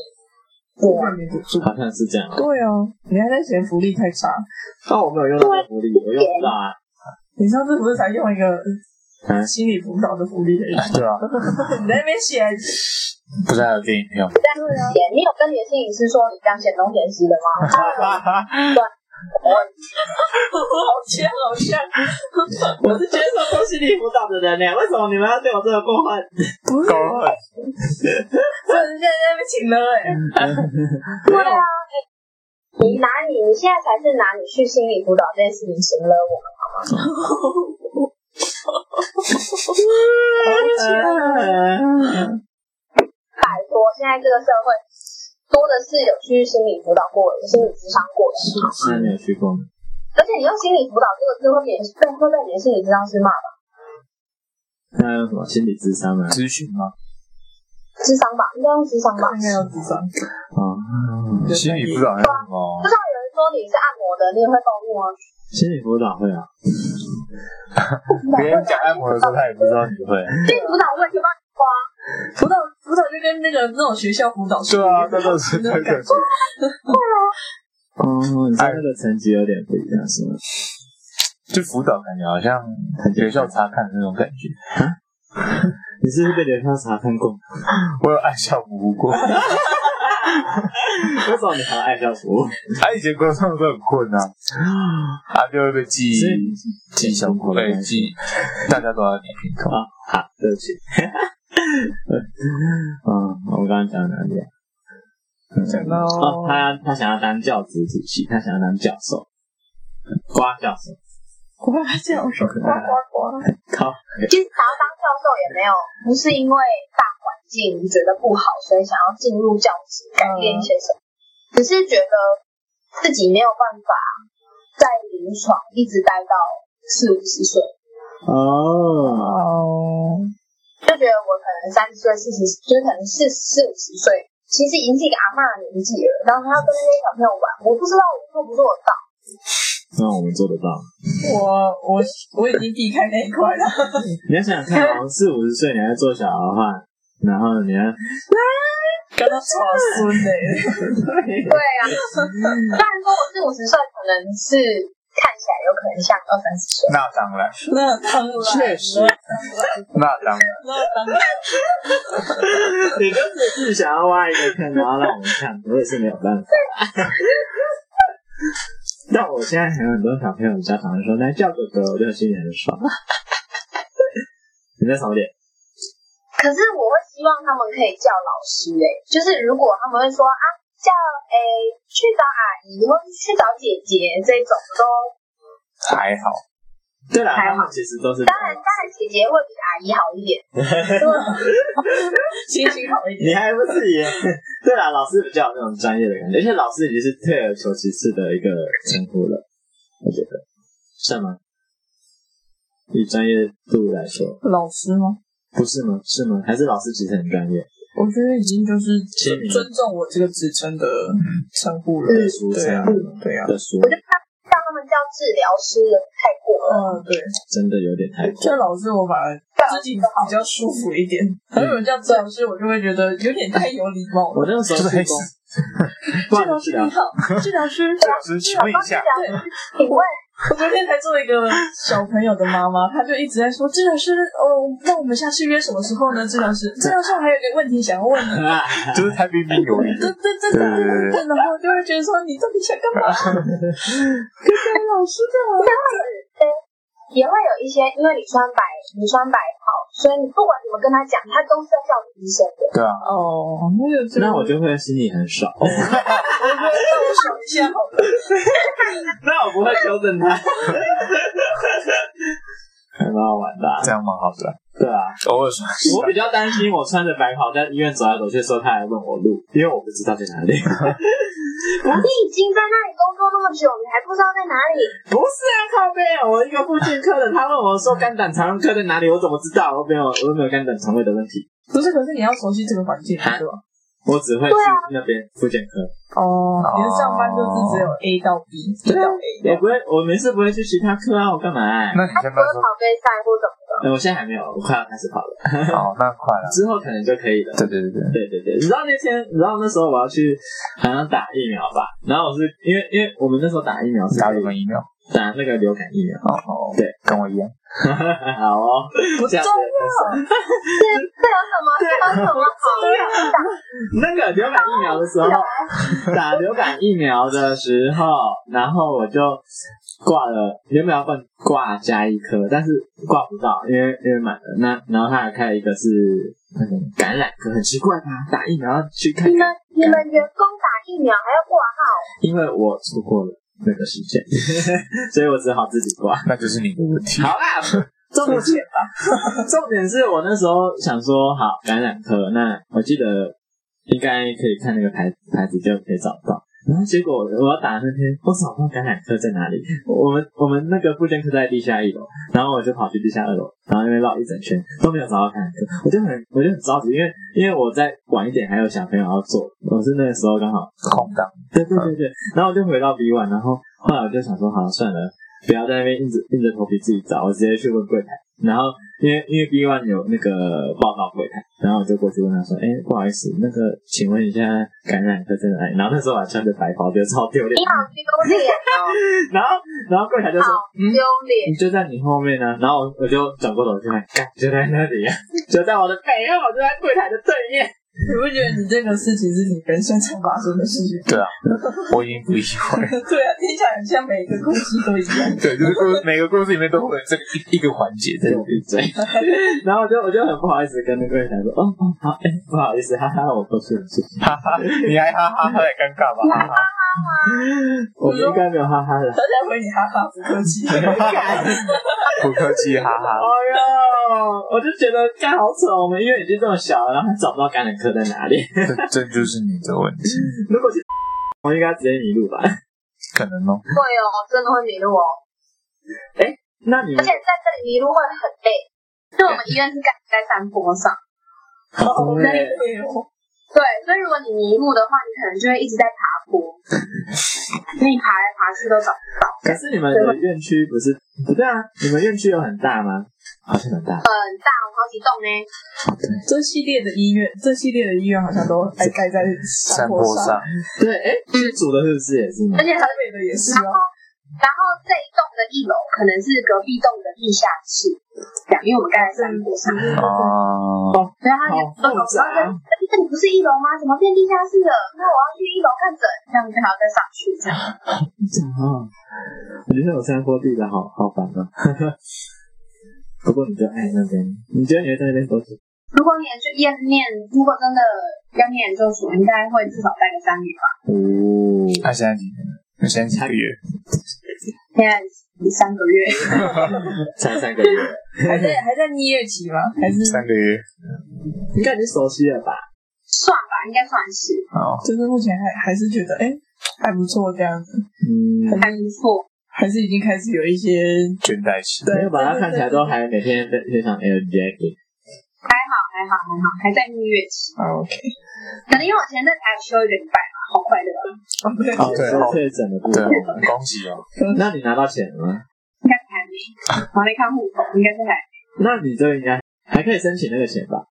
我外面补助。好像是这样。对啊，你还在嫌福利太差？但我没有用到福利，我用不到啊。你上次不是才用一个心理辅导的福利的？对啊，[LAUGHS] 你在那边写，不是还有电影票？但是呢，你有跟你的心理师说你这样嫌东嫌西的吗？对。[LAUGHS] 我好像好像，我是接受过心理辅导的人呢，为什么你们要对我这么过分？不是，这人现在在那边请了哎。对啊，你拿你，你现在才是拿你去心理辅导这件事情请了我们好吗？[LAUGHS] [LAUGHS] 拜托，现在这个社会。多的是有去心理辅导过的，心理咨商过的。是，没有去过。而且你用心理辅导这个字会被被会被你的心理咨商师骂吧？那用什么心理咨商啊？咨询吗？智商吧，应该用智商吧。应该用智商。哦，心理辅导还有什么？不知道有人说你是按摩的，你也会暴怒吗？心理辅导会啊。[LAUGHS] 别人讲按摩的时候，他也不知道你会。心理辅导会就帮你刮。辅导辅导就跟那个那种学校辅导是对啊，那种是那个。对啊。[LAUGHS] 哦，你说那个层级有点不一样，是吗？就辅导感觉好像学校查看的那种感觉。[LAUGHS] 你是不是被学校查看过？我有爱校服务过。为什么你还要爱校服？他以前工作都很困啊，[LAUGHS] 他就会被记记小过，被记，大家都要点评头啊。好，对不起。[LAUGHS] 嗯，我们刚刚讲到哪里啊？讲到哦，他他想要当教职体系，他想要当教授，瓜教授，瓜教授，瓜瓜瓜。好，其实想要当教授也没有，不是因为大环境觉得不好，所以想要进入教职改变一些什么，只是觉得自己没有办法在临床一直待到四五十岁。哦。就觉得我可能三十岁、四十，就是可能四四五十岁，其实已经是一个阿嬷的年纪了。然后他要跟那些小朋友玩，我不知道我做不做得到。那我们做得到。我我我已经避开那一块了。[LAUGHS] 你要想想看，我四五十岁你还在做小孩的话，然后你看跟他耍孙呢？对啊，虽然说我四五十岁可能是。看起来有可能像二三十岁，那当然，那当然，确实，那当然，那当然，你就是只想要挖一个坑，然后让我们看，我也是没有办法。[LAUGHS] 但我现在还有很多小朋友家长说来叫哥哥，我就心里很爽。你在少点？可是我会希望他们可以叫老师诶，就是如果他们会说啊。叫诶，去找阿姨或是去找姐姐这种都还好。对啦，还好，其实都是。当然，当然，姐姐会比阿姨好一点，[LAUGHS] 心情好一点。你还不是也？[LAUGHS] 对啦，老师比较有那种专业的感觉，而且老师已经是退而求其次的一个称呼了，我觉得，算吗？以专业度来说，老师吗？不是吗？是吗？还是老师其实很专业？我我觉得已经就是签名尊重我这个职称的称呼了。对啊，对啊，我，就怕叫他们叫治疗师了，太过了。嗯，对。真的有点太过。叫老师，我反而自己比较舒服一点。还有人叫治疗师，我就会觉得有点太有礼貌了。我那个时候就是黑是公死，治疗师你好，治疗师。[LAUGHS] 老师，请问一下，请问 [LAUGHS] 我昨天才做一个小朋友的妈妈，她就一直在说治疗师哦，那我们下次约什么时候呢？治疗师，[LAUGHS] 治疗师，我还有一个问题想要问你。就是太彬彬有礼对对对对对对，然后就会觉得说你到底想干嘛？[LAUGHS] 跟跟老师干嘛？也会有一些，因为你穿白，你穿白袍，所以你不管怎么跟他讲，他都是要叫你医生的。对啊，哦，那个就那我就会心里很爽。[LAUGHS] 我觉得让我想一下好了。[LAUGHS] 那我不会纠正他。[LAUGHS] 还蛮好玩的啊、这样蛮好的，对啊，偶尔说一下我比较担心，我穿着白袍在医院走来走去的时候，他还问我路，因为我不知道在哪里。[LAUGHS] 你已经在那里工作那么久，你还不知道在哪里？不是啊，靠背，我一个复健科的，他问我说肝胆肠胃科在哪里，我怎么知道？我没有，我没有肝胆肠胃的问题，不是，可是你要熟悉这个环境，对吧？我只会去那边复健科。哦，你的上班就是只有 A 到 B，B 到 A，我不会，我没事不会去其他科啊，我干嘛、啊？那你他不是先不要说，跑杯赛或怎么的？呃我现在还没有，我快要开始跑了，哦，那快了，[LAUGHS] 之后可能就可以了。对对对对，对对对，你知道那天，你知道那时候我要去好像打疫苗吧？然后我是因为因为我们那时候打疫苗是打什么疫苗？打那个流感疫苗。哦哦，对，跟我一样，好哦，不重要。这这有什么？这有什么好打？那个流感疫苗的时候，[LAUGHS] 打流感疫苗的时候，然后我就挂了，原本要挂挂加一颗，但是挂不到，因为因为满了。那然后他还开了一个是那种感染科，很奇怪吧？打疫苗要去看你们，你们员工打疫苗还要挂号？因为我错过了那个时间，[LAUGHS] 所以我只好自己挂。那就是你的问题。好啦，[LAUGHS] 重点吧 [LAUGHS] 重点是我那时候想说，好感染科，那我记得应该可以看那个牌牌子就可以找到。然后结果我要打那天，我找不到感染科在哪里。我们我们那个复健科在地下一楼，然后我就跑去地下二楼，然后那边绕一整圈都没有找到感染科，我就很我就很着急，因为因为我在晚一点还有小朋友要做，我是那个时候刚好空档，对对对对，然后我就回到 B one，然后后来我就想说，好算了，不要在那边硬着硬着头皮自己找，我直接去问柜台。然后因为因为 B one 有那个报道柜台，然后我就过去问他说，哎，不好意思，那个请问一下感染科在哪里？然后那时候我还穿着白袍，觉得超丢脸。你好丢脸哦！[LAUGHS] 然后然后柜台就说，嗯，丢脸。你就在你后面呢、啊。然后我我就转过头去看，干就在那里啊，就在我的背后，就在柜台的对面。你不觉得你这个事情是你人生才发生的事情？对啊，我已经不意外。[LAUGHS] 对啊，听起来很像每个故事都一样。对，就是故每个故事里面都会有这个一一个环节在里面。对，[LAUGHS] 然后我就我就很不好意思跟那个人讲说，哦哦好，哎、欸、不好意思，哈哈，我过去了，谢谢。哈哈，你还哈哈，有点尴尬吧？哈哈，[LAUGHS] 我们应该没有哈哈的。他在回你哈哈，不客气。[LAUGHS] 不客气，哈哈。哎呦，我就觉得干好扯，我们医院已经这么小了，然后还找不到感染科在哪里？这这就是你的问题。[LAUGHS] 如果是我应该直接迷路吧？可能哦。会哦，真的会迷路哦。哎，那你而且在这里迷路会很累，因为我们医院是盖在山坡上。好累哦。对，所以如果你迷路的话，你可能就会一直在爬坡，[LAUGHS] 你爬来爬去都找不到。可是你们的院区不是不对啊？你们院区有很大吗？好像很大，很大，好几栋呢。这系列的医院，这系列的医院好像都还盖在山坡上。对，哎，剧组的是不是也是？而且台北的也是啊。然后这一栋的一楼可能是隔壁栋的地下室，这样，因为我们盖在山坡上。哦。对啊，他就然后这这里不是一楼吗？怎么变地下室了？那我要去一楼看诊，这样就还要再上去这样。我觉得有山坡地的好好烦啊。[LAUGHS] 不过你就爱那边，你觉得你会在那边多久？如果你也去念念，如果真的要念研究所，应该会至少待个三年吧。哦。他现在几年？他现在几个月？现在三个月。[LAUGHS] 才三个月。还在还在蜜月期吗？还是三个月？应该已经熟悉了吧？算吧，应该算是。哦。就是目前还还是觉得哎还不错这样子。嗯。还不错。还是已经开始有一些倦怠期。对，把它看起来都还每天非非常 energetic。还好还还好还好，还在蜜月期。啊 OK，可能因为我前阵才休一个礼拜嘛，好快乐啊！哦对，哦，确诊的部对分。，恭喜哦！那你拿到钱了吗？应该是还没，我还没看户口，应该是还那你这应该还可以申请那个钱吧？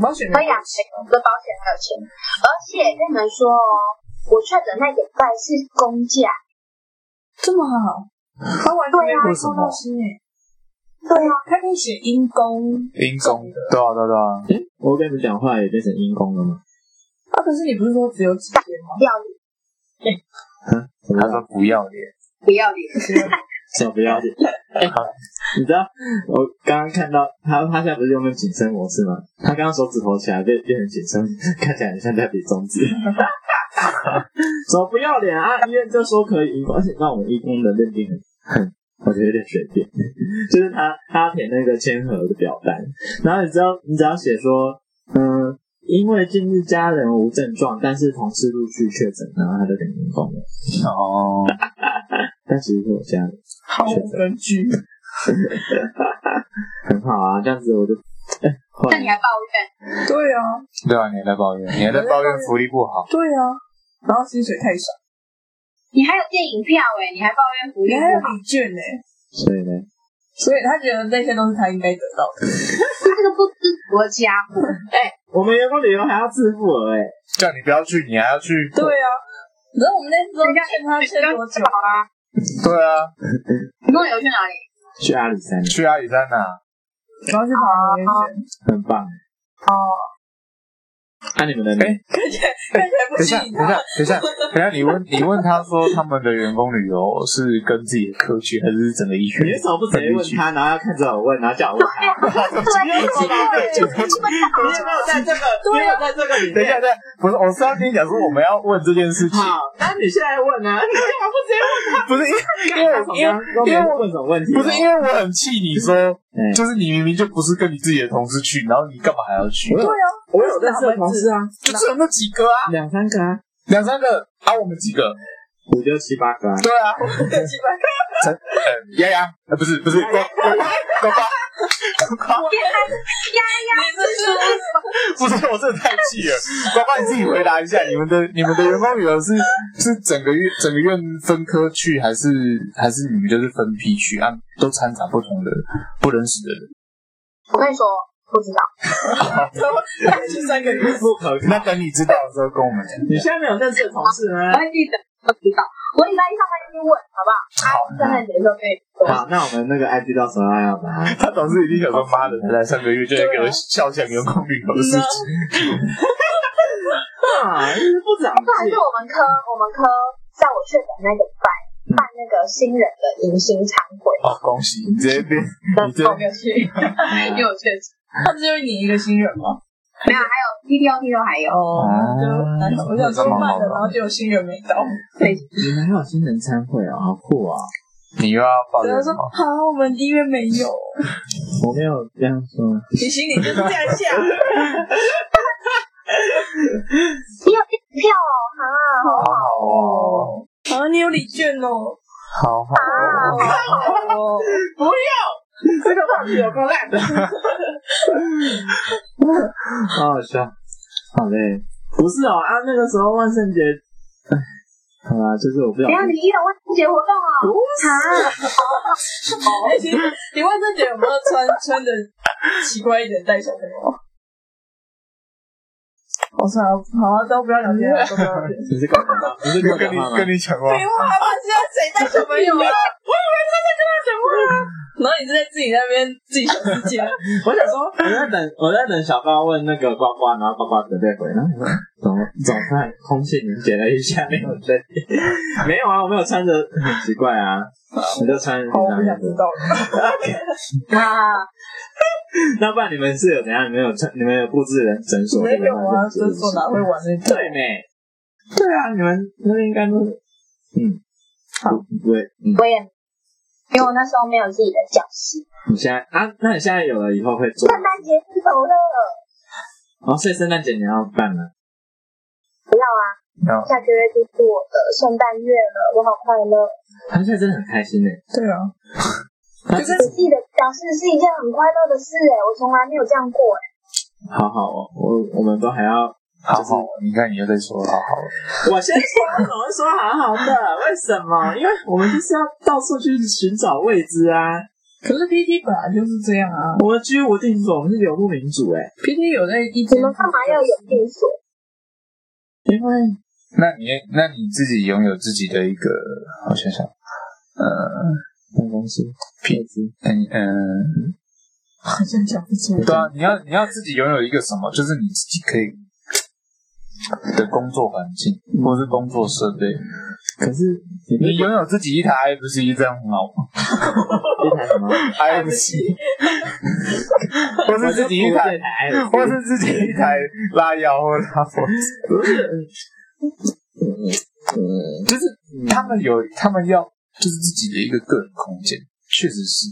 保险可以啊，我的保险还有钱，而且跟你们说哦，我确诊那个礼拜是公假，这么好，他完全没有为什么扣到薪诶。对啊，他可以写因公因公，对啊对啊对啊，诶，我跟你们讲话也变成阴公了吗？啊，可是你不是说只有几天吗？不要脸，怎么他说不要脸，不要脸，什么 [LAUGHS] 不要脸？哎、你知道我刚刚看到他，他现在不是用那紧身模式吗？他刚刚手指头起来变变成紧身，[LAUGHS] 看起来很像在比中指。[LAUGHS] 什么不要脸啊！医院就说可以，而且让我们义工的认定很，很我觉得有点随便。就是他他填那个签核的表单，然后你知道你只要写说，嗯，因为近日家人无症状，但是同事陆续确诊，然后他就给你封了。哦，[LAUGHS] 但其实是我家人。毫无根据。[LAUGHS] 很好啊，这样子我就，哎、那你还抱怨？对啊，对啊，你还在抱怨，你还在抱怨福利不好，对啊，然后薪水太少，你还有电影票哎、你还抱怨福利你还有不好？礼券呢，所以呢，所以他觉得那些都是他应该得到的。这个不知足的家伙，[LAUGHS] 我们员工旅游还要自付额哎，叫你不要去，你还要去，对啊，你知道我们那时候劝他欠多久？好啊！对啊，你跟我游去哪里？去阿里山去阿里山呐，然后去跑那圈，很棒。哦，那、你们的呢？哎等一下。等一下，等一下，等一下，你问你问他说他们的员工旅游是跟自己的科去，还是整个医学？你为什么不直接问他，然后要看着我问，然后叫我问他？对，你有没有在这个？你有没有在这个里面？等一下，等一下，不是，我是要跟你讲说我们要问这件事情，好，那你现在问啊？你干嘛不直接问他？不是因为因为因为问什么问题？不是因为我很气你说，嗯就是你明明就不是跟你自己的同事去，然后你干嘛还要去？对啊，我有认识的同事啊，就只有那几个啊，两三个啊，两三个。啊，我们几个？五六七八个啊。对啊，几百陈呃丫丫，呃不是不是呱呱呱呱，你这是不是我真的太气了，呱呱你自己回答一下，你们的你们的员工旅游是是整个院整个院分科去，还是还是你们就是分批去？啊？都掺杂不同的不认识的人。我跟你说，不知道。大概去三个月。不可那等你知道的时候跟我们讲。你现在没有认识的同事吗我？会记得，我知道。我礼拜一上班就去问，好不好？好，圣诞节的时候可以说。好，那我们那个 ID 到时候要把它他总是一定想说：“妈的，才来上个月就要给我笑讲员工旅游的事情。[LAUGHS] 啊，不长不然是我们科，我们科在我确诊那个礼拜办那个新人的迎新餐会，”哦，恭喜你这边，你这我没有去，[LAUGHS] 因为我确诊。[LAUGHS] 他就是你一个新人吗？没有，还有 P T O T 都还有。哦，就。我想说慢的，然后就有新人没到。对，你们还有新人参会啊，好酷啊！你又要抱怨说？好，我们医院没有。我没有这样说，你心里就是这样想。你有电票哦，哈，好好哦，啊，你有礼券哦。好好，哦，不要，这个话题有够烂的，好好笑，好嘞，不是哦啊，那个时候万圣节，哎，好啦，就是我不想等一下你一有万圣节活动哦，哈，哎，你 [LAUGHS] [LAUGHS] 你万圣节有没有穿穿的奇怪一点带小朋友？我操，好啊，都不要聊天了，都不要聊天。[LAUGHS] 你是跟我讲话，你是跟你跟？你讲话废，话嘛，现在谁带小朋友啊？我以为他在跟他讲话啊。[LAUGHS] 然后你是在自己那边自己小世界。我想说，我在等，我在等小高问那个呱呱，然后呱呱准备回，然后我说怎么怎么办？空气凝结了一下，没有在，[LAUGHS] 没有啊，我没有穿着，很奇怪啊，我就穿好，我不想知道了。啊，[LAUGHS] 那不然你们是有怎样？你们有穿？你们有布置人诊所？没有啊，诊所哪会玩那个？对没？对啊，你们那边应该都是，嗯，好，对，嗯，我也，因为我那时候没有自己的教室。你现在啊？那你现在有了，以后会做圣？诞节是走了，哦，所以圣诞节你要办了？不要啊，要下个月就是我的圣诞月了，我好快乐。他现在真的很开心呢。对啊，他就是自己的表示是一件很快乐的事哎，我从来没有这样过哎。好好哦，我我们都还要好好。你看，你又在说好好。我先说，怎么会说好好的？为什么？因为我们就是要到处去寻找未知啊。可是 PT 本来就是这样啊，我们居无定所，我们是游牧民族哎。PT 有在一，你们干嘛要有定所？因为，那你那你自己拥有自己的一个，我想想，呃，办公室、品质，嗯嗯，[LAUGHS] 好像讲不出来。对啊，你要你要自己拥有一个什么，就是你自己可以的工作环境，或是工作设备。可是你拥有自己一台 IFC 这样很好吗？[LAUGHS] 一台什么 IFC，[LAUGHS] 或是自己一台，或是自己一台拉腰或拉脖子，不是，就是他们有，他们要就是自己的一个个人空间，确实是。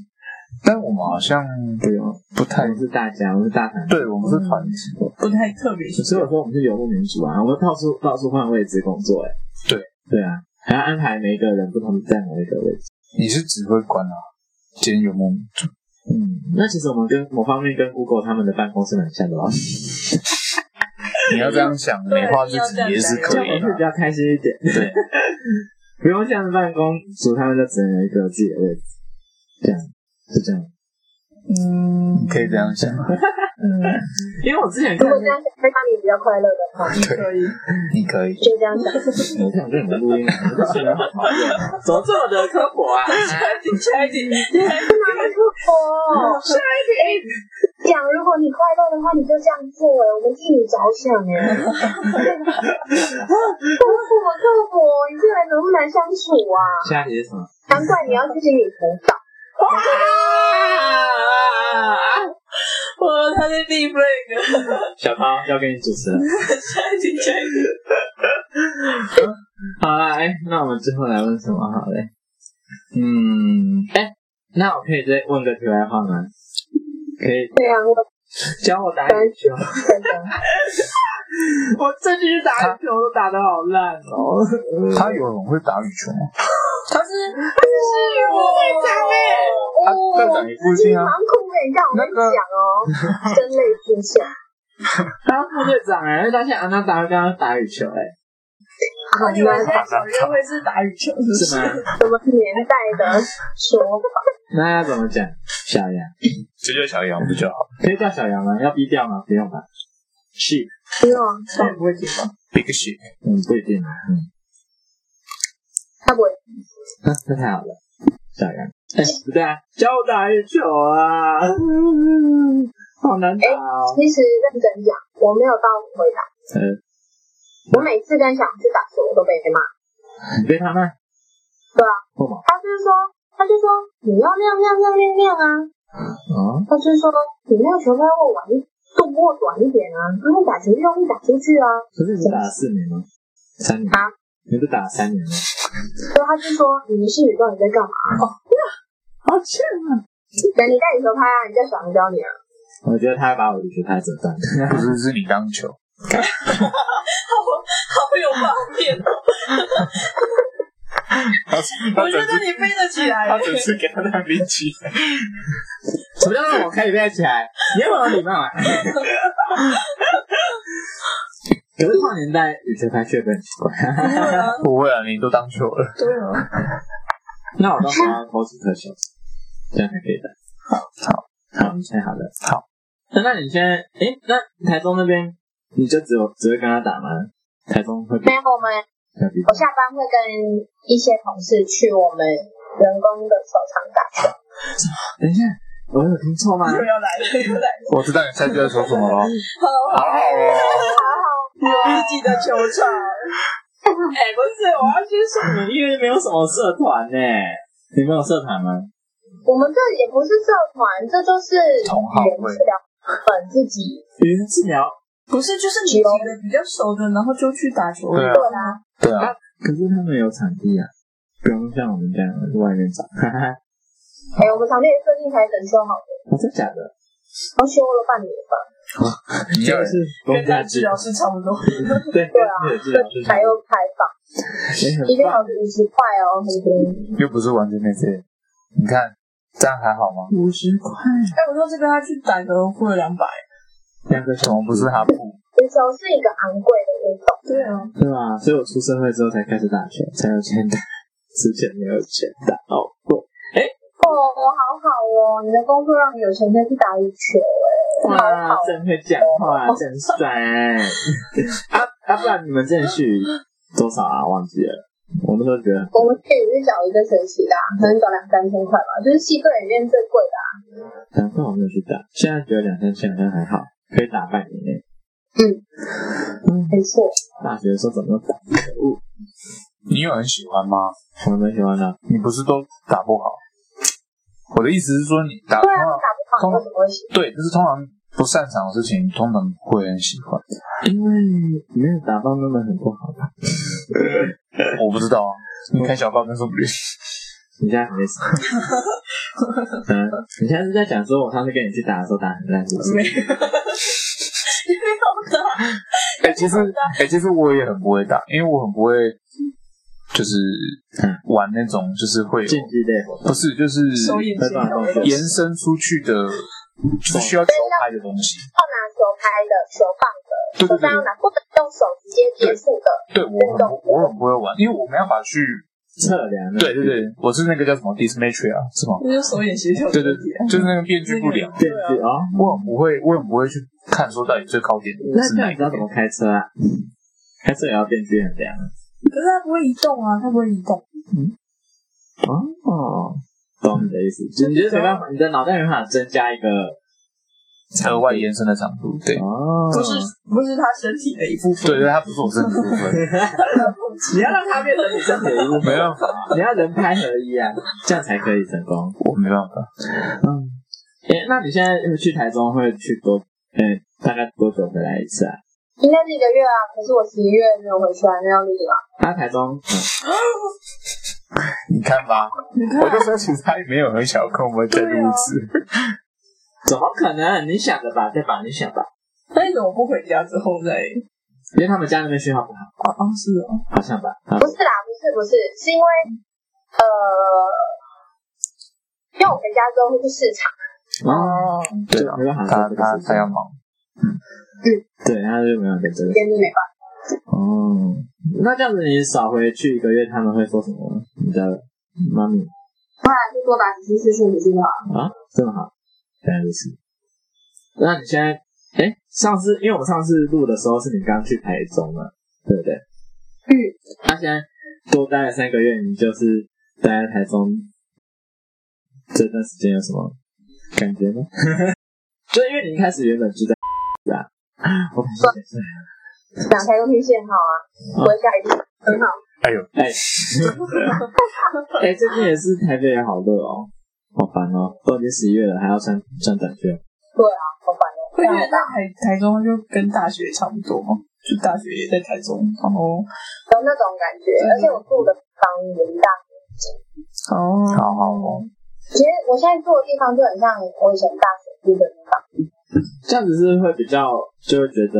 但我们好像不用，不太是大家，我们是大团，对，我们是团体，不太特别。所以我说我们是游牧民族啊，我们到处到处换位置工作，哎，对，对啊。还要安排每一个人不同在某一个位置。你是指挥官啊，兼游牧民族。嗯，那其实我们跟某方面跟 Google 他们的办公室蛮像的哦。[LAUGHS] 你要这样想，美化自己也是可以的，比较开心一点。对，[LAUGHS] 不用这样办公，族他们就只能有一个自己的位置。这样是这样。嗯，可以这样想。嗯，因为我之前如果这样想会让你比较快乐的话，你可以，你可以就这样想。我想跟你们录音，我这些人好讨厌，怎么这么的刻薄啊？下一题，下一题，你还是哪里刻薄？下一题，讲如果你快乐的话，你就这样做哎，我们替你着想哎。[LAUGHS] 刻薄刻薄，你这人怎么那么难相处啊？下一题是什么？难怪你要自己女辅导。哇！我他在立 flag。小涛要给你主持了。下一题，下一题。好啦，哎，那我们最后来问什么好嘞？嗯，哎，那我可以再问个题外话吗？可以。对啊，我教我打羽球。[LAUGHS] [LAUGHS] 我这局打羽球都打得好烂哦。他有人会打羽球吗？他是他是我队长哎，他队长你父亲啊？蛮酷的，你让我跟你讲哦，声泪俱下。他副队长哎，因为他现在安娜达刚刚打羽球哎。我以为现在小约会是打羽球是吗？什么年代的说法？那要怎么讲？小杨，直接叫小杨不就好？可以叫小杨吗？要逼掉吗？不用吧。是。不用，他不会听吗？Big shit，嗯，不一定啊，嗯。他不会。那那太好了，小杨。哎，不对啊，教我打羽球啊，好难打哦。其实认真讲，我没有到回答。嗯。我每次跟小杨去打球，我都被骂。你被他骂？对啊。他就是说，他就说你要那样那样那样那样啊。啊。他就是说你那个球要握稳，动握短一点啊，然后打球用力打出去啊。可是你打了四年吗？三年啊？你不打了三年吗？所以他就说：“你们是女到底在干嘛？”哦，[LAUGHS] 好欠啊！[LAUGHS] 等你带你球拍啊，你叫小杨教你啊。我觉得他要把我的球拍折断，[LAUGHS] 不是，是你当球。好好有画面哦！我觉得你飞得起来。他只是给他那边起来。什么叫让我可以飞起来？你有没有礼貌啊？可是跨年代羽球拍确实很奇怪。不会啊，你都当球了。对啊。那我到时候要投几颗球，这样才可以的。好，好，好，太好了。好。那那你现在，哎，那台中那边你就只有只会跟他打吗？台中会？没有，我们我下班会跟一些同事去我们员工的球场打球。等一下，我有听错吗？又要来了，又来了。我知道你猜对在说什么了。好好好哦。有自己的球场，哎、欸，不是，我要先说你，因为没有什么社团呢。你没有社团吗？我们这也不是社团，这就是同好会本自己语言治疗，不是，就是你几个比较熟的，然后就去打球。对啊，对啊。可是他们有场地啊，不用像我们这样在外面找。哎、欸，我们场地的设计才整修好的，真的假的？刚修了半年吧。啊，这个是跟治疗师差不多。[LAUGHS] 对对啊，还又开放，一个小时五十块哦，每天。又不是完全免费，你看这样还好吗？五十块。哎，我说这个他去打个付了两百，两个怎么不是他付？足球是一个昂贵的运动，对啊，对吧？所以我出社会之后才开始打球，才有钱打，之前没有钱打好贵，哎，哦，好好哦，你的工作让你有钱可以去打羽球，哎，哇，真会讲话，真帅。啊啊，不然你们进去多少啊？忘记了。我们都觉得，我们可以去缴一个学期的，可能找两三千块吧，就是系队里面最贵的。难怪我没有去打，现在觉得两三千好像还好，可以打半年内。嗯嗯，没错。大学的时候怎么打？可恶！你有很喜欢吗？我蛮喜欢的。你不是都打不好？我的意思是说，你打对啊，打不好，为什么会喜欢？对，就是通常不擅长的事情，通常会很喜欢，因为没有打到那么很不好吧。[LAUGHS] 我不知道啊，你看小报跟说不定。你现在没事。[LAUGHS] 嗯，你现在是在讲说，我上次跟你去打的时候打很烂，是不是？没有。[LAUGHS] 没有的。哎，其实，哎，其实我也很不会打，因为我很不会，就是玩那种，就是会有竞技类，不是，就是延伸出去的，就是需要球拍的东西。要拿球拍的球棒的，对对对，不能用手直接接触的。对，我很我很不会玩，因为我没办法去。测量对对对，我是那个叫什么 dysmetria 是吗？就是手眼协调。对对对，就是那个变距不良。变距啊，我很不会，我很不会去看说到底最高点是哪个。那你知道怎么开车啊？开车也要变距很良。可是它不会移动啊，它不会移动。嗯。哦，懂你的意思，就你觉得没办法，你的脑袋没办法增加一个。额外延伸的长度，对，不是不是它身体的一部分，对对，它不是我身体部分。[LAUGHS] 你要让它变成你身体的一部分，没办法，你要人拍合一啊，这样才可以成功。我没办法。嗯，哎，那你现在去台中会去多？哎，大概多久回来一次啊？应该是一个月啊，可是我十一月没有回去还，没有力了。他，台中，你看吧，我就说其实他也没有很小空我们再录一次。怎么可能？你想的吧，对吧？你想吧。那你怎么不回家之后再？因为他们家那边信号不好。哦哦，是哦，好像吧。不是啦，不是不是，是因为呃，因为我回家之后会去市场。哦，对啊，他他他要忙。嗯嗯，对，他就没有在这里。今天就没办法。哦，那这样子你少回去一个月，他们会说什么？你的妈咪。后来就多打几次视讯就好。啊，这么好。原来如此。那你现在，哎，上次因为我们上次录的时候是你刚去台中嘛，对不对？嗯。那、啊、现在多待了三个月，你就是待在台中这段时间有什么感觉呢？[LAUGHS] 就因为你一开始原本住在啊，我感觉是两台都挺线好啊，回家一定很好。哎呦，哎，[LAUGHS] 哎，最近也是台北也好热哦。好烦哦！都已经十一月了，还要穿穿短袖。对啊，好烦哦。会觉得台台中就跟大学差不多？就大学也在台中，然后有那种感觉。而且我住的地方离大学近。哦，好好哦。其实我现在住的地方就很像我以前大学住的地方。这样子是会比较，就会觉得，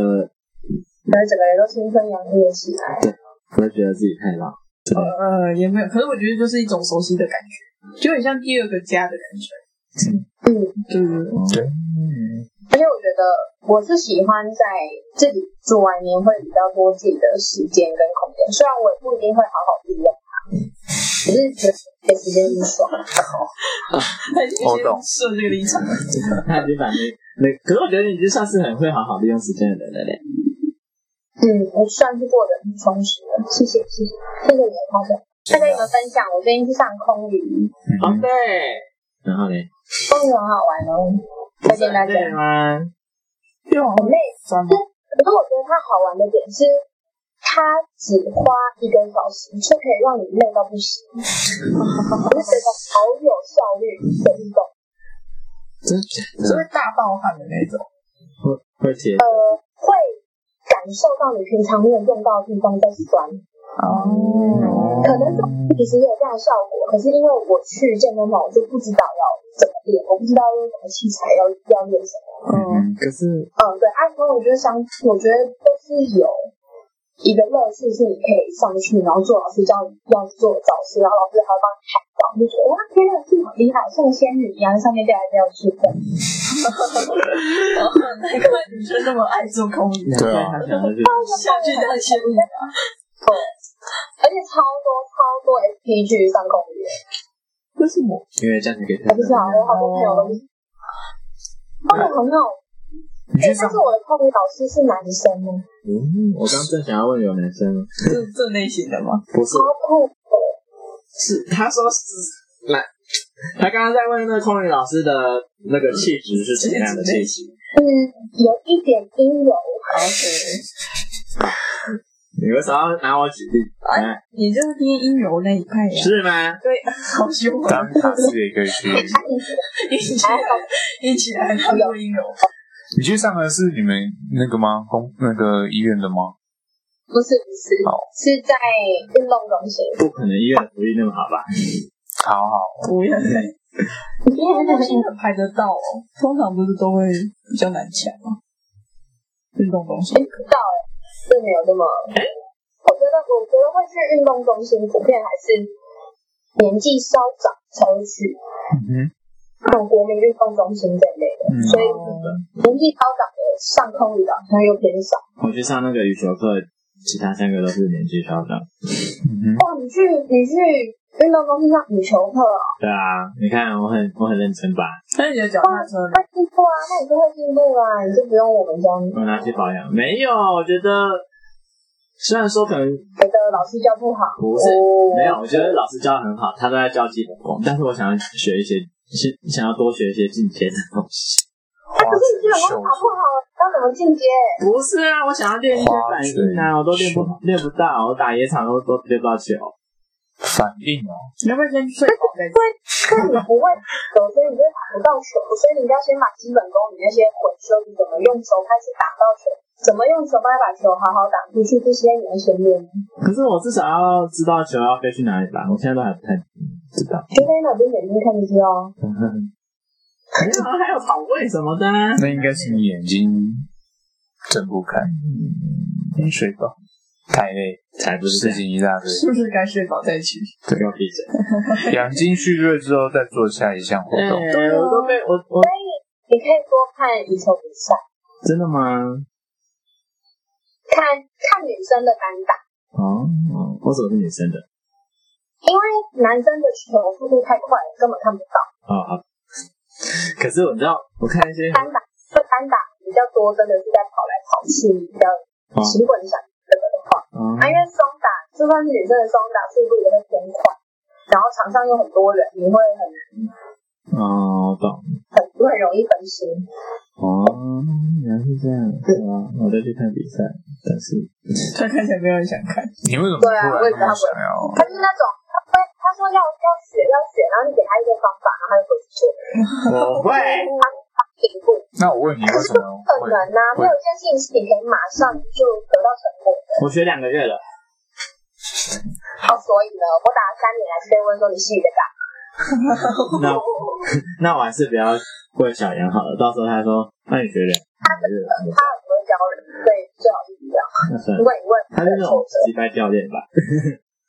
可能整个人都青春洋溢起来。对，不会觉得自己太老。呃，也没有，可是我觉得就是一种熟悉的感觉。就很像第二个家的感觉，嗯，对对，而且我觉得我是喜欢在自己住完年会比较多自己的时间跟空间，虽然我也不一定会好好利用它，可是觉得给时间很爽。他已经先设这个立场了，他已经把那那，可是我觉得 [LAUGHS] 你已经算是很会好好利用时间的人了嘞。嗯，我算是过得很充实的，谢谢谢谢，谢谢你的夸奖。再跟你们分享，我最近去上空鱼。哦，对，然后呢？空旅很好玩哦，推荐大家。吗？对，很累。可是，可是我觉得它好玩的点是，它只花一个小时就可以让你累到不行。我就觉得好有效率的运动。真的？是会大爆汗的那种？会会铁？呃，会感受到你平常没有用到的地方在酸。哦，可能是其实也有这样的效果，可是因为我去健身房，我就不知道要怎么练，我不知道用什么器材要要练什么。嗯，可是，嗯，对，按说我觉得相，我觉得都是有一个乐趣，是你可以上去，然后做老师教你要做的招式，然后老师还要帮你喊到，我就觉得哇，天哪，这么厉害，像仙女一样在上面掉来掉去的。难怪女生那么爱做空灵。对啊他想的是下去的仙女啊！对，而且超多超多 SP 去上空灵，为什么？因为这样子可以我不知道，我好多朋友都是。他们很好，你去上但是我的空灵老师是男生呢，嗯，我刚正想要问有男生吗？[LAUGHS] 这这类型的吗？不是超，酷的。是他说是来，他刚刚在问那个空灵老师的那个气质是什么样的气质？嗯，有一点阴柔，OK，你为什么要拿我举例？哎，你就是偏阴柔那一派呀？是吗？对，好凶啊！当卡斯也可以去。[LAUGHS] 一起来，一起来，他有阴柔。你去上的是你们那个吗？公那个医院的吗？不是不是，是在运动中心。不可能医院的福利那么好吧？好好，不要再，运动中心很排得到哦。通常不是都会比较难抢吗？运动中心不知道哎，是没有那么。我觉得，我觉得会去运动中心，普遍还是年纪稍长才会去。嗯那种国民运动中心这一类的，嗯所以年纪高长的上空语的好像又偏少。我去上那个羽球课，其他三个都是年纪稍长。哇，你去你去运动中心上羽球课哦，对啊，你看我很我很认真吧？那你的脚踏车呢？那进步啊，那你就会进步啊，你就不用我们这样我拿去保养，没有，我觉得虽然说可能觉得老师教不好，不是哦没有，我觉得老师教的很好，他都在教基本功，但是我想要学一些，是想要多学一些进阶的东西。那可是你基本功考不好，要怎么进阶？不是啊，我想要练一些反应啊，我都练不练不到，我打野场都都练不到球。反应哦，你要不要先睡饱再因为因为你不会，所以你就打不到球，所以你要先把基本功，你那些混修，你怎么用球开始打到球，怎么用球把把球好好打出去，这些你要先练。可是我至少要知道球要飞去哪里打，我现在都还不太知道。就在那边眼睛看就知道。没有啊，还有跑位什么的啊。那应该是你眼睛睁不开，嗯，睡饱，太累，才不是事情一大堆。是不是该睡饱再去？不要闭嘴。[LAUGHS] 养精蓄锐之后，再做下一项活动。对，我都被我我所以你可以多看一球比赛，真的吗？看看女生的单打，哦，我怎么是女生的？因为男生的球速度太快了，根本看不到。哦好。可是我知道，我看一些单打就单打比较多，真的是在跑来跑去，比较勤滚闪这个的话，哦啊，因为双打就算是女生的双打速度也会偏快，然后场上有很多人，你会很难哦，我懂。很会很容易分心。哦，原来是这样，对啊？我再去看比赛，但是 [LAUGHS] 他看起来没有人想看。你为什么突然那么想要？他是那种他说要要学要学，然后你给他一个方法，然后他就回去做。我会。他他进步。那我问你，为什么不可能啊？没有一件事情是你可以马上就得到成果的。我学两个月了。好，所以呢，我打了三年来是被问说你是你的干嘛？[LAUGHS] 那那我还是不要问小杨好了，到时候他说，那你学两个月，他很不会教人，所以最好是不要。那算了。如果你问，他是那种击败教练吧？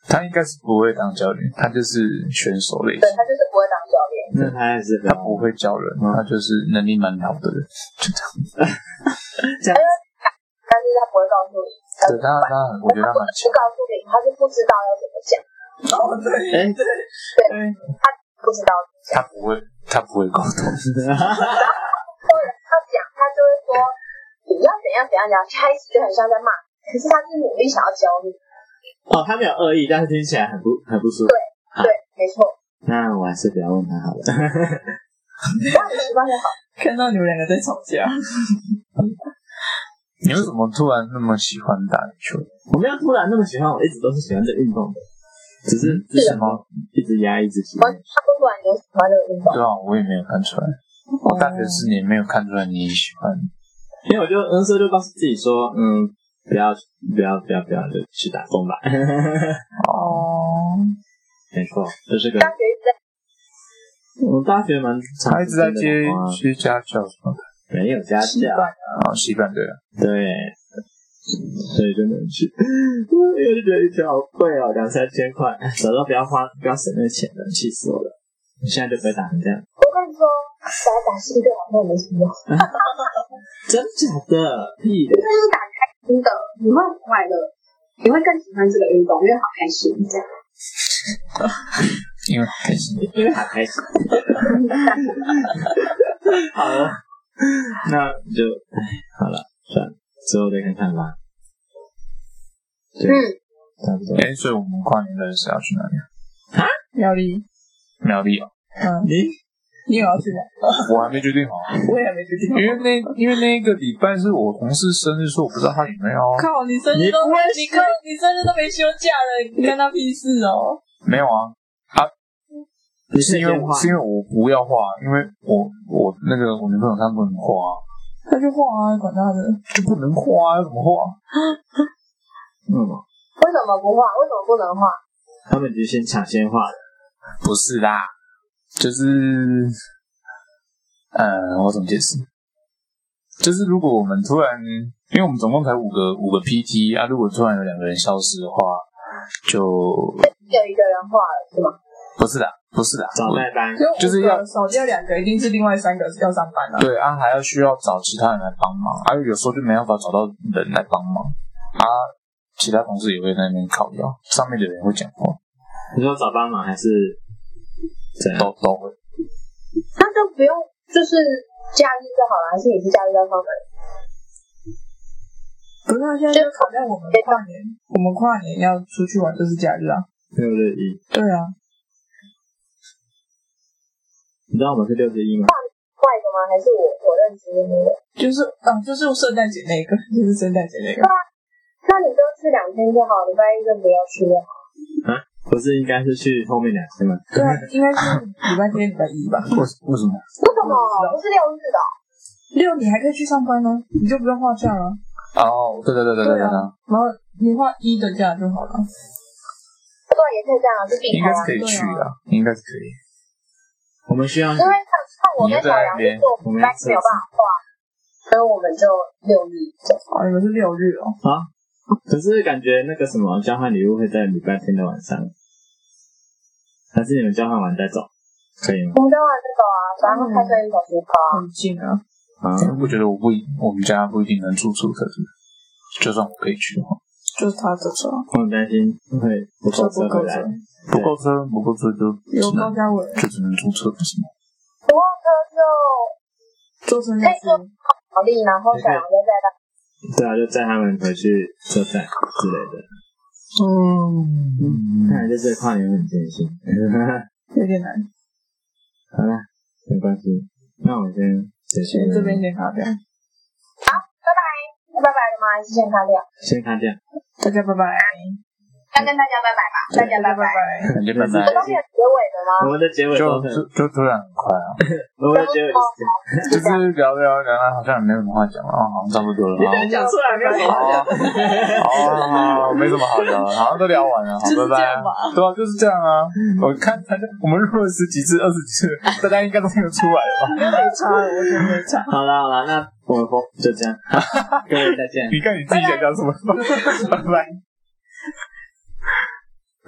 他应该是不会当教练，他就是选手类型对。他就是不会当教练。那他也是他不会教人，他就是能力蛮好的人，就这样。[LAUGHS] 这样。但是他不会告诉你。对他，他我觉得他蛮强。不告诉你，他是不知道要怎么讲。哦，对，哎，对对，他不知道。他不会，他不会沟通。[LAUGHS] 或者他讲，他就会说你要怎样怎样怎样，开始就很像在骂，可是他是努力想要教你。哦，他没有恶意，但是听起来很不很不舒服。对，对，没错。那我还是不要问他好了。[LAUGHS] 那你习惯就好。看到你们两个在吵架，[LAUGHS] 你为什么突然那么喜欢打篮球？我没有突然那么喜欢，我一直都是喜欢这运动的，只是是什么？一直压抑自己。我他不管有喜欢这个运动。对啊，我也没有看出来。我大学四年没有看出来你喜欢。因为我就那时候就告诉自己说，嗯，不要不要不要不要，就去打工吧。哦，没错，这是个。大学一直在。我大学蛮长，他一直在接接家教什么的。没有家教啊，西半对啊。对，所以就没有去。因为就觉得一天好贵哦，两三千块，早知道不要花，不要省那钱了，气死我了！你现在就不会打成这样。我跟你说，打打是一个好像没什么用，真假的？屁的！就是打开心的，你会很快乐，你会更喜欢这个运动，因为好开心这样。因为好开心，因为好开心。好了，那就哎，好了，算了，之后再看看吧。嗯，差不多。哎，所以我们跨年的是要去哪里啊？啊，苗栗，苗栗哦。嗯，你你有要去吗？[LAUGHS] 我还没决定好，我也还没决定好。因为那因为那个礼拜是我同事生日，所以我不知道他有没有。靠，你生日都你你看你生日都没休假的，你干他屁事哦？没有啊，他你是因为是因为我不要画，因为我我那个我女朋友她不能画，她就画啊，管她的，就不能画，怎么画？嗯，[LAUGHS] 为什么不画？为什么不能画？他们就先抢先画的。不是啦，就是，呃，我怎么解释？就是如果我们突然，因为我们总共才五个五个 PT 啊，如果突然有两个人消失的话，就有一个人画了是吗？不是的，不是的，找代班，就是要少掉两个，一定是另外三个要上班了。对啊，还要需要找其他人来帮忙，啊，有时候就没办法找到人来帮忙，啊，其他同事也会在那边靠腰，上面的人会讲话，你说找帮忙还是？都都会。那就不用，就是假日就好了，还是也是假日要上班？不是，现在就考在我们跨年，我们跨年要出去玩就是假日啊。六日一，对啊，你知道我们是六十一吗？坏的吗？还是我我认知的那个？就是啊，就是圣诞节那个，[LAUGHS] 就是圣诞节那个。那你就去两天就好，礼拜一就不要去了。啊，不是应该是去后面两天吗？对啊，应该是礼拜天、礼拜一吧？[LAUGHS] 为为什么？为什么？不是六日的？六你还可以去上班呢，你就不用放假了。哦，对对对对对对。然后你画一的假就好了。对，也可以这样，就并排。应该是可以去的，应该是可以。我们需要，因为看看我跟小杨是做，但是没有办法画，所以我们就六日走。哦，你们是六日哦。啊，可是感觉那个什么交换礼物会在礼拜天的晚上，还是你们交换完再走，可以吗？我们交换再走啊，反正开车一小时跑，很近啊。啊，我觉得我不，我们家不一定能住宿舍是，就算我可以去的话，就是他的车，我很担心会不够车回来。不够车，不够车就有高价位，就只能租车，不是吗？不够车就坐车可以坐好利，然后小杨就载他。对啊，就载他们回去车站之类的。嗯，看来这次跨年很艰辛，[LAUGHS] 有点难。好了，没关系，那我先先这边先卡掉。好，拜拜，拜拜了吗？还是先卡掉？先卡掉，大家拜拜。要跟大家拜拜吧，大家拜拜。[LAUGHS] 感觉拜拜。有东西有结尾的吗？我们的结尾就就就突然很快啊！[LAUGHS] 我们的结尾 [LAUGHS] 就是聊聊聊，好像也没什么话讲了，好像差不多了。你讲出来没有什么好讲。哦，没什么好聊了，好像都聊完了，好，拜拜。对啊，就是这样啊。我看大家我们录了十几次、二十几次，大家应该都听得出来了吧？没差了，我觉得没差。好了好了，那我们就这样，各位再见。你看你自己想讲什么？拜拜。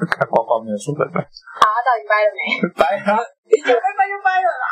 看光光没有说拜拜。好，到底掰了没？掰啊！你讲拜拜就掰了啦。